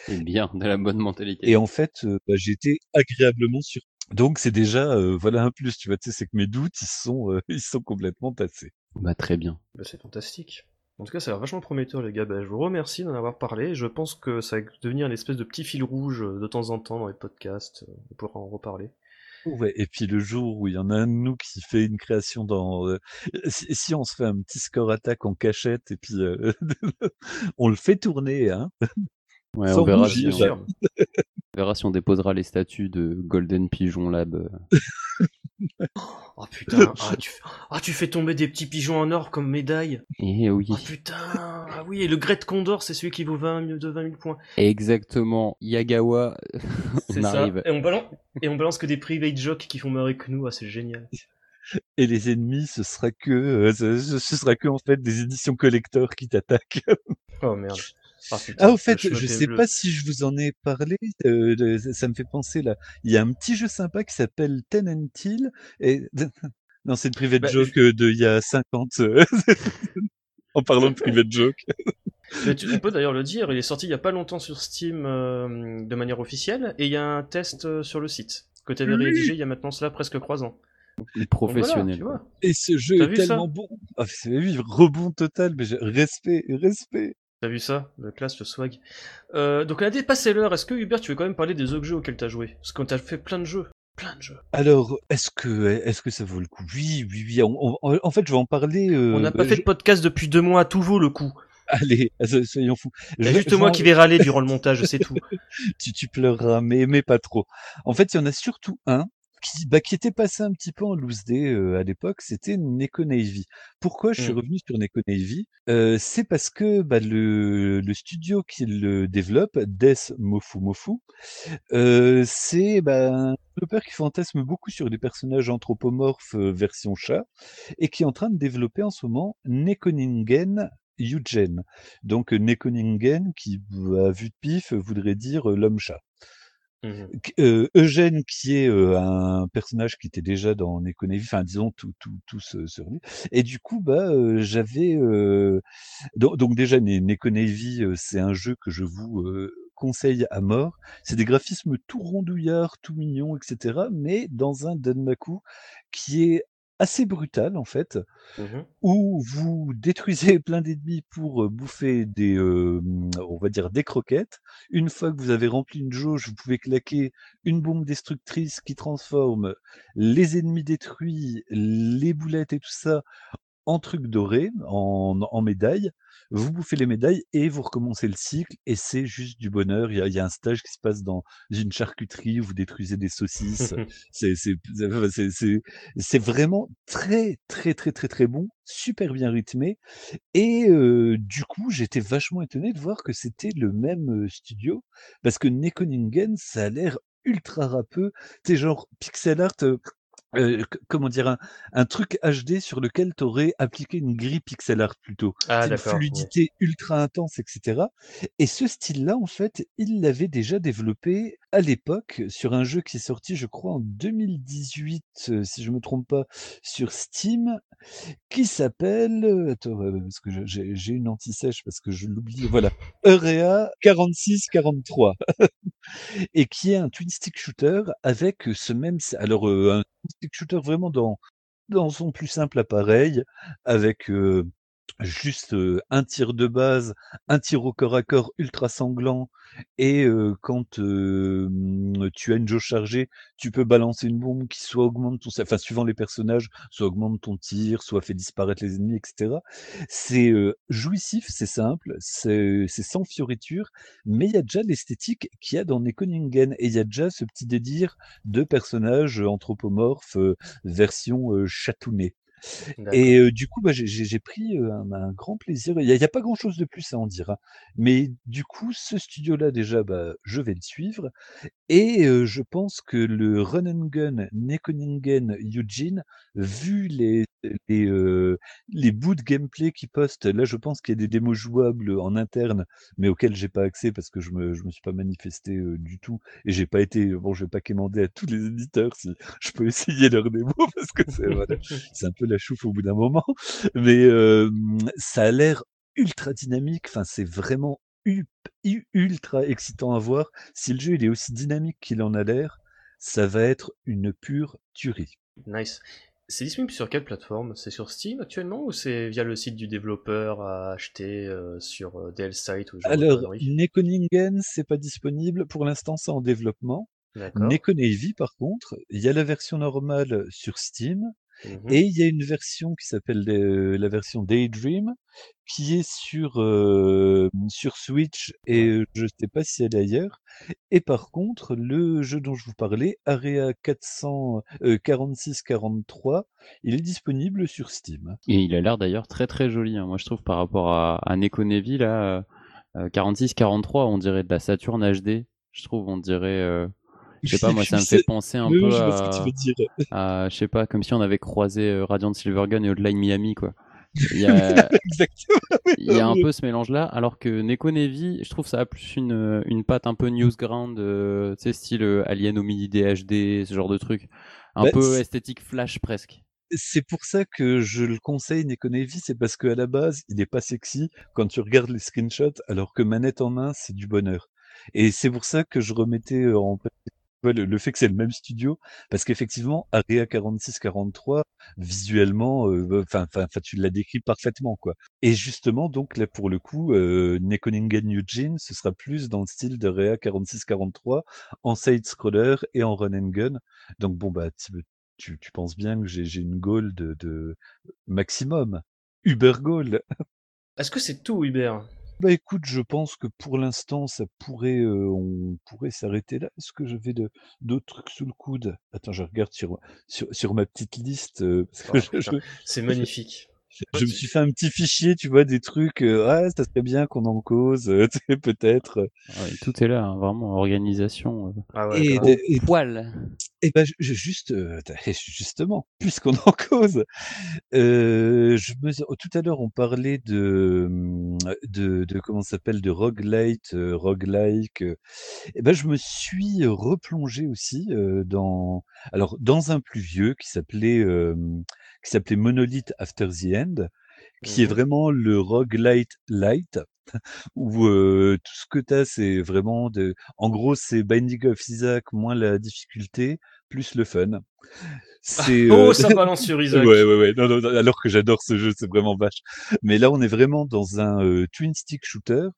c'est bien de la bonne mentalité et en fait bah, été agréablement sur donc c'est déjà voilà un plus tu vois tu sais c'est que mes doutes ils sont ils sont complètement passés bah très bien bah, c'est fantastique en tout cas, ça a l'air vachement prometteur, les gars. Bah, je vous remercie d'en avoir parlé. Je pense que ça va devenir une espèce de petit fil rouge euh, de temps en temps dans les podcasts. On pourra en reparler. Ouais, et puis le jour où il y en a un de nous qui fait une création dans, heu, si si on se fait un petit score attack en cachette et puis, on le fait tourner, hein. Ouais, on verra si on sûr. on verra si on déposera les statuts de Golden Pigeon Lab. Oh putain, ah tu, ah, tu fais tomber des petits pigeons en or comme médaille. Eh oui, Oh putain, ah oui, et le Great Condor, c'est celui qui vaut 20, 000 de 20 000 points. exactement. Yagawa, on ça. arrive. Et on, balance, et on balance que des private jokes qui font marrer que nous, ah c'est génial. Et les ennemis, ce sera que, ce ce sera que en fait des éditions collector qui t'attaquent. Oh merde. Ah putain, Ah, au le fait, je est sais bleu. pas si je vous en ai parlé, de ça me fait penser là, il y a un petit jeu sympa qui s'appelle Ten Until et non, c'est une private Bah, joke, heu, d'il y a 50, heu, en parlant de private joke. Mais tu- on peut d'ailleurs le dire, il est sorti il y a pas longtemps sur Steam euh, de manière officielle, et il y a un test euh, sur le site que tu avais Oui. rédigé il y a maintenant cela presque trois ans. Voilà, quoi. vois. Et ce jeu est tellement bon. Ah, c'est oui, rebond total, mais respect, respect. T'as vu ça Le classe, le swag. Euh, donc on a dépassé l'heure. Est-ce que Hubert, tu veux quand même parler des autres jeux auxquels t'as joué? Parce qu'on t'a fait plein de jeux. Plein de jeux. Alors, est-ce que est-ce que ça vaut le coup? Oui, oui, oui, on on en fait, je vais en parler, heu, on n'a pas fait je de podcast depuis deux mois, tout vaut le coup. allez, so soyons fous. Je juste moi en qui vais râler durant le montage, c'est tout. tu tu pleureras, mais mais pas trop. En fait, il y en a surtout un qui bah, qui était passé un petit peu en loose day, à l'époque, c'était Neko Navy. Pourquoi je suis Hmm. revenu sur Neko Navy? C'est parce que, bah, le le studio qui le développe, Death Mofu Mofu, c'est, bah, un développeur qui fantasme beaucoup sur des personnages anthropomorphes, version chat et qui est en train de développer en ce moment Nekoningen Yugen. Donc, Nekoningen qui, à vue de pif, voudrait dire, l'homme chat. Q heu, Eugène qui est, heu, un personnage qui était déjà dans Neko Navy, enfin disons tout tout tout se relie et du coup, bah, heu, j'avais, heu, don donc déjà Ne Neko Navy, heu, c'est un jeu que je vous, heu, conseille à mort. C'est des graphismes tout rondouillards, tout mignons et cetera, mais dans un danmaku qui est assez brutal en fait, Mhm. où vous détruisez plein d'ennemis pour, heu, bouffer des, hem, on va dire des croquettes. Une fois que vous avez rempli une jauge, vous pouvez claquer une bombe destructrice qui transforme les ennemis détruits, les boulettes et tout ça en trucs dorés, en en médailles. Vous bouffez les médailles et vous recommencez le cycle et c'est juste du bonheur. Il y a il y a un stage qui se passe dans une charcuterie où vous détruisez des saucisses. C'est c'est c'est c'est c'est vraiment très, très, très, très, très bon, super bien rythmé et heu, du coup, j'étais vachement étonné de voir que c'était le même, heu, studio parce que Nekoningen, ça a l'air ultra. Tu sais, genre pixel art, c comment dire? Un un truc HD sur lequel tu aurais appliqué une grille pixel art plutôt. Ah une fluidité ultra intense et cetera et ce style-là, en fait, il l'avait déjà développé à l'époque sur un jeu qui est sorti, je crois, en 2018, heu, si je me trompe pas, sur Steam, qui s'appelle, heu, attends, parce que j'ai une anti-sèche parce que je l'oublie, voilà, Eurea 4643 et qui est un twin stick shooter avec, ce même alors, un stick shooter vraiment dans dans son plus simple appareil avec, juste, heu, un tir de base, un tir au corps à corps ultra sanglant et heu, quand, hem, tu as une jauge chargée, tu peux balancer une bombe qui soit augmente ton enfin suivant les personnages, soit augmente ton tir, soit fait disparaître les ennemis et cetera. C'est, jouissif, c'est simple, c'est sans fioriture, mais il y a déjà l'esthétique qu'il y a dans Nekoningen et il y a déjà ce petit délire de personnages, anthropomorphes, version. D'accord. Et du coup, bah, j'ai pris, un un grand plaisir. Il y a pas grand chose de plus à en dire, hein. Mais du coup, ce studio-là déjà, bah, je vais le suivre et heu, je pense que le run and gun Nekoningen Yugen, vu les les, heu, les bouts de gameplay qu'ils postent, là, je pense qu'il y a des démos jouables, en interne, mais auxquelles j'ai pas accès parce que je me je me suis pas manifesté, du tout et j'ai pas été bon, je vais pas quémander à tous les éditeurs si je peux essayer leurs démos parce que c'est voilà, un peu la chouffe au bout d'un moment, mais hem, ça a l'air ultra dynamique, enfin, c'est vraiment ultra excitant à voir. Si le jeu, il est aussi dynamique qu'il en a l'air, ça va être une pure tuerie. nice. C'est disponible sur quelle plateforme? C'est sur Steam actuellement ou c'est via le site du développeur à acheter euh, sur euh, DL Site ou Alors, Nekoningen, c'est pas disponible. Pour l'instant, c'est en développement. Neko Navy, par contre, il y a la version normale sur Steam Mhm. et il y a une version qui s'appelle euh, la version Daydream qui est sur, euh, sur Switch et je ne sais pas si elle est ailleurs. Et par contre, le jeu dont je vous parlais, Area 400, euh, 4643, il est disponible sur Steam. Et il a l'air d'ailleurs très très joli. hein. Moi, je trouve par rapport à, à Neko Nevi, là, euh, 46-43, on dirait de la Saturn HD. Je trouve, on dirait. Euh, je sais pas, moi, ça me fait penser un Oui, peu je vois ce à, que tu veux dire. à- je sais pas, comme si on avait croisé euh, Radiant Silvergun et Hotline Miami, quoi. Il y a, Exactement. il y a un peu ce mélange-là, alors que Neko Nevi, je trouve ça a plus une, une patte un peu newsground, euh, tu sais, style euh, Alien au mini DHD, ce genre de truc. Un Bah, peu esthétique flash presque. C'est pour ça que je le conseille, Neko Navy, c'est parce qu'à la base, il est pas sexy quand tu regardes les screenshots, alors que manette en main, c'est du bonheur. Et c'est pour ça que je remettais euh, en le, fait que c'est le même studio, parce qu'effectivement, Area 4643, visuellement, euh, enfin, enfin, tu l'as décrit parfaitement, quoi. Et justement, donc là, pour le coup, euh, Nekoningen Eugene, ce sera plus dans le style d'Area 4643, en side-scroller et en run and gun. Donc bon, bah, tu, penses bien que j'ai une goal de, de maximum. Uber goal. Est-ce que c'est tout, Hubert Bah écoute, je pense que pour l'instant, ça pourrait, euh, on pourrait s'arrêter là. Est-ce que j'avais de- d'autres trucs sous le coude? Attends, je regarde sur, sur, sur ma petite liste. euh, parce que Oh, je, putain, je- C'est magnifique. je me suis fait un petit fichier, tu vois, des trucs. euh, ouais, ça serait bien qu'on en cause, euh, tu sais, peut-être. Ouais, tout est là, hein, vraiment, organisation. euh, Ah ouais, Et, grave. de- et, poil. Et ben, je- je- juste, justement, puisqu'on en cause, euh, je me, tout à l'heure, on parlait de, hum, de, de comment ça s'appelle, de roguelite, roguelike. euh, et ben, je me suis replongé aussi euh, dans, alors, dans un plus vieux qui s'appelait, euh, qui s'appelait Monolith After the End, qui est Mhm. vraiment le roguelite light, où euh, tout ce que tu as, c'est vraiment de... En gros, c'est Binding of Isaac moins la difficulté, plus le fun. C'est... Oh, euh, ça balance sur Isaac. Ouais, ouais, ouais. Non, non, non, alors que j'adore ce jeu, c'est vraiment vache. Mais là, on est vraiment dans un euh, twin stick shooter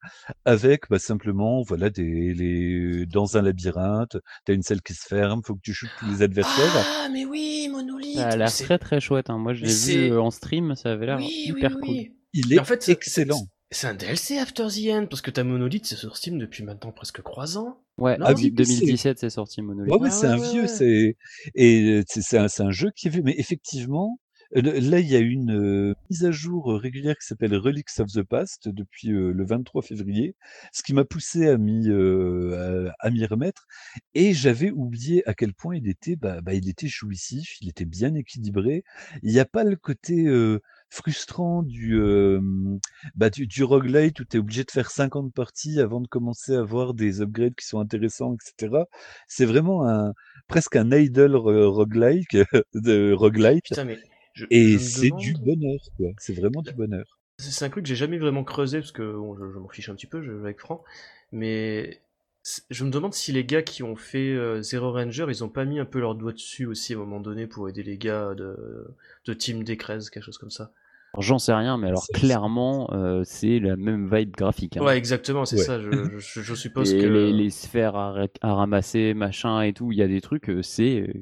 avec bah, simplement, voilà, des, les... dans un labyrinthe. T'as une salle qui se ferme, faut que tu shootes tous les adversaires. Ah, mais oui, Monolith. Ça a l'air très très chouette. hein. Moi, je l'ai vu euh, en stream, ça avait l'air Oui, hyper oui, cool. Il est en fait, c'est- excellent. C'est- C'est un DLC After the End, parce que ta Monolith, c'est sur Steam depuis maintenant presque 3 ans. Ouais, Non, ah, oui, mais c'est- 2017, c'est sorti Monolith. Ouais, ouais, Ah c'est ouais, un ouais, vieux, ouais. c'est et euh, c'est c'est un, c'est un jeu qui est vieux, mais effectivement, euh, là il y a une euh, mise à jour euh, régulière qui s'appelle Relics of the Past depuis euh, le 23 février, ce qui m'a poussé à m'y euh, à, à m'y remettre, et j'avais oublié à quel point il était, bah, bah, il était jouissif, il était bien équilibré. Il n'y a pas le côté euh, frustrant du euh, bah, du, du roguelite où tu es obligé de faire 50 parties avant de commencer à avoir des upgrades qui sont intéressants, etc. C'est vraiment un presque un idle ro- roguelike de roguelite Putain, mais je, et c'est du bonheur quoi. C'est vraiment du bonheur. C'est un truc que j'ai jamais vraiment creusé parce que bon, je, je m'en fiche un petit peu, je joue avec Franck. Mais je me demande si les gars qui ont fait euh, Zero Ranger, ils ont pas mis un peu leur doigt dessus aussi à un moment donné pour aider les gars de, de Team Decrez, quelque chose comme ça. Alors, J'en sais rien, mais alors clairement, euh, c'est la même vibe graphique. hein. Ouais, exactement, c'est Ouais. ça. Je, je, je suppose Et que. les, les sphères à, ra- à ramasser, machin et tout, il y a des trucs, euh, c'est euh,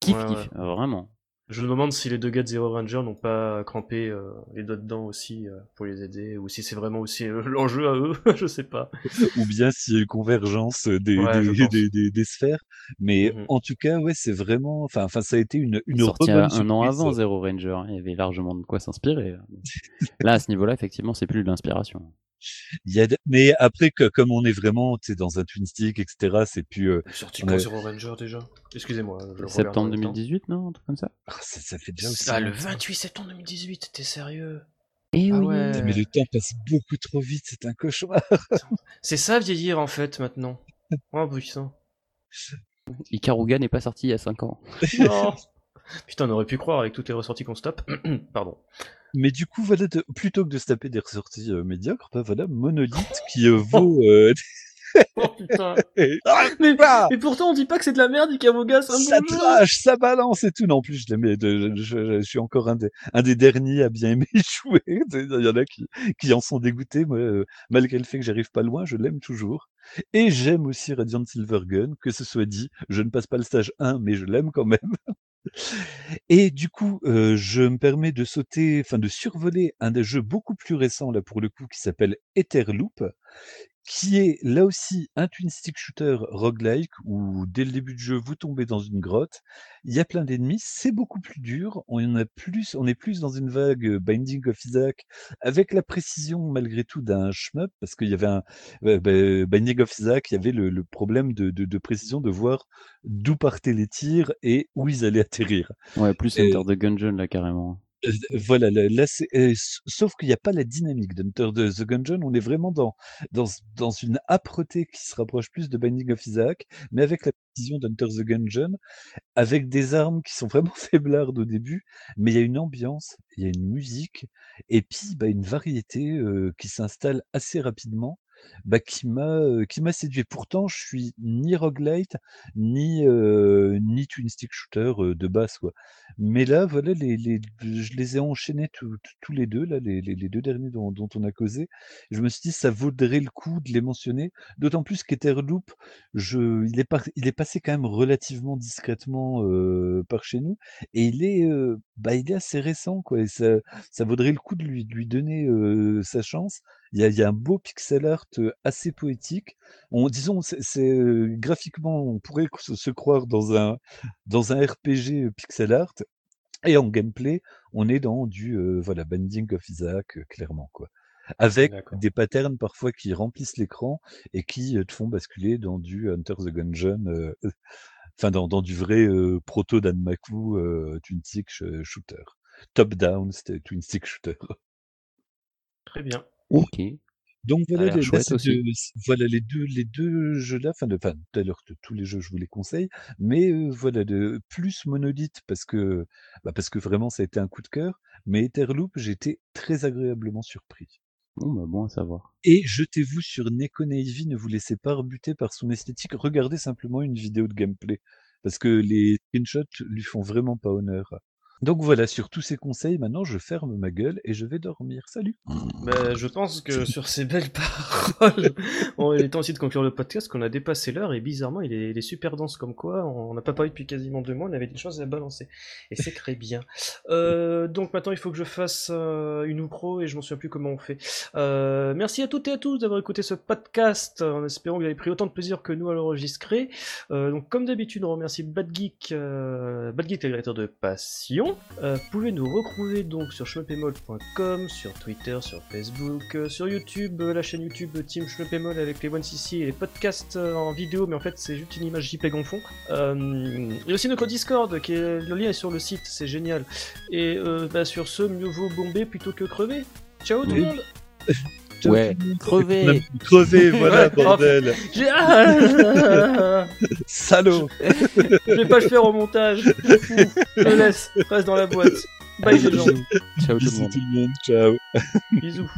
kiff Ouais, kiff, vraiment. Je me demande si les deux gars de Zero Ranger n'ont pas crampé euh, les doigts dedans aussi euh, pour les aider, ou si c'est vraiment aussi euh, l'enjeu à eux, je sais pas. Ou bien s'il y a une convergence des, Ouais, des, des, des- des sphères. Mais Mhm. en tout cas, ouais, c'est vraiment. Enfin, enfin, ça a été une une Sorti rebonne un an avant Zero Ranger, hein, il y avait largement de quoi s'inspirer. Là, à ce niveau-là, effectivement, c'est plus de l'inspiration. Il y a de- Mais après, que, comme on est vraiment dans un twin stick, etc., c'est plus. euh, Sorti quand Zero Ranger déjà? Excusez-moi, Septembre même temps. 2018, non? Un truc comme ça? Ah, ça, ça fait déjà aussi. Ah, le longtemps. 28 septembre 2018, t'es sérieux? Eh Ah oui. ouais. Mais le temps passe beaucoup trop vite, c'est un cauchemar. C'est ça vieillir en fait maintenant. Oh putain. Ikaruga n'est pas sorti il y a 5 ans. Non. Putain, on aurait pu croire avec toutes les ressorties qu'on se tape. Pardon. Mais du coup, voilà, de- plutôt que de se taper des ressorties euh, médiocres, bah voilà, Monolith qui euh, vaut. euh, oh putain. Et- Mais, Ah mais pourtant, on dit pas que c'est de la merde, Ikamoga, c'est un ça bon jeu. ça balance et tout. Non, en plus, je, l'aimais, je, je- je suis encore un des, un des derniers à bien aimer jouer. Il y en a qui, qui en sont dégoûtés. Moi, euh, malgré le fait que j'arrive pas loin, je l'aime toujours. Et j'aime aussi Radiant Silvergun, que ce soit dit. Je ne passe pas le stage 1, mais je l'aime quand même. Et du coup, euh, je me permets de sauter, enfin de survoler un des jeux beaucoup plus récents là pour le coup, qui s'appelle Etherloop, qui est là aussi un twin stick shooter roguelike où dès le début du jeu vous tombez dans une grotte, il y a plein d'ennemis, c'est beaucoup plus dur, on en a plus, on est plus dans une vague euh, Binding of Isaac avec la précision malgré tout d'un shmup parce qu'il y avait un euh, bah, Binding of Isaac, il y avait le, le problème de, de- de précision de voir d'où partaient les tirs et où ils allaient atterrir. Ouais, plus Enter the Gungeon là carrément. Voilà, là, là, euh, sauf qu'il n'y a pas la dynamique d'Hunter de The Gungeon. On est vraiment dans, dans, dans une âpreté qui se rapproche plus de Binding of Isaac, mais avec la précision d'Hunter the Gungeon, avec des armes qui sont vraiment faiblardes au début, mais il y a une ambiance, il y a une musique, et puis bah, une variété euh, qui s'installe assez rapidement. Bah, qui m'a qui m'a séduit. Pourtant, je suis ni roguelite ni ni twin stick shooter de base quoi. Mais là, voilà, les, les, je les ai enchaînés tous les deux, là, les, les, les deux derniers dont, dont on a causé. Je me suis dit, ça vaudrait le coup de les mentionner. D'autant plus qu'Etherloop, je, il, est par- il est passé quand même relativement discrètement par chez nous. Et il est, bah, il est assez récent, quoi. Et ça, ça vaudrait le coup de lui, de lui donner sa chance. Il y a, il y a un beau pixel art assez poétique. On, disons, c'est graphiquement, on pourrait se, croire dans un, dans un RPG pixel art. Et en gameplay, on est dans du euh, voilà Binding of Isaac, clairement quoi. Avec des patterns parfois qui remplissent l'écran et qui te font basculer dans du Hunter the Gungeon, euh, enfin dans, dans du vrai euh, proto Danmaku euh, twin stick sh- shooter, top down c'était twin stick shooter. Très bien. Ok. Donc voilà, les, là, voilà deux les deux jeux-là, enfin de, de tous les jeux je vous les conseille, mais euh, voilà de plus Monolith parce que bah, parce que vraiment ça a été un coup de cœur, mais Etherloop j'ai été très agréablement surpris. Bon bah bon à savoir. Et jetez-vous sur Neko Navy, ne vous laissez pas rebuter par son esthétique, regardez simplement une vidéo de gameplay parce que les screenshots lui font vraiment pas honneur. Donc voilà, sur tous ces conseils, maintenant je ferme ma gueule et je vais dormir. Salut. Bah, je pense que sur ces belles paroles, il est temps aussi de conclure le podcast, qu'on a dépassé l'heure, et bizarrement, il est, il est super dense comme quoi, on n'a pas parlé depuis quasiment deux mois, on avait des choses à balancer. Et c'est très bien. Euh, donc maintenant, il faut que je fasse euh, une outro, et je m'en souviens plus comment on fait. Euh, merci à toutes et à tous d'avoir écouté ce podcast, en espérant que vous avez pris autant de plaisir que nous à l'enregistrer. Euh, donc comme d'habitude, on remercie Bad Geek, euh, Bad Geek, le de Passion. Euh, vous pouvez nous retrouver donc sur schmuppemol.com, sur Twitter, sur Facebook, euh, sur YouTube, euh, la chaîne YouTube euh, Team Schmuppemol avec les 1cc et les podcasts euh, en vidéo, mais en fait c'est juste une image JPEG en fond. Euh, et aussi notre Discord, qui est, le lien est sur le site, c'est génial. Et euh, bah, sur ce, mieux vaut bomber plutôt que crever. Ciao tout le Oui. monde Ouais, a- Crevez, voilà, bordel. J'ai... Ah Salaud. Je vais pas le faire au montage, je le laisse, reste dans la boîte. Bye les gens, Ciao tout le Bisous monde. tout le monde. Ciao. bisous.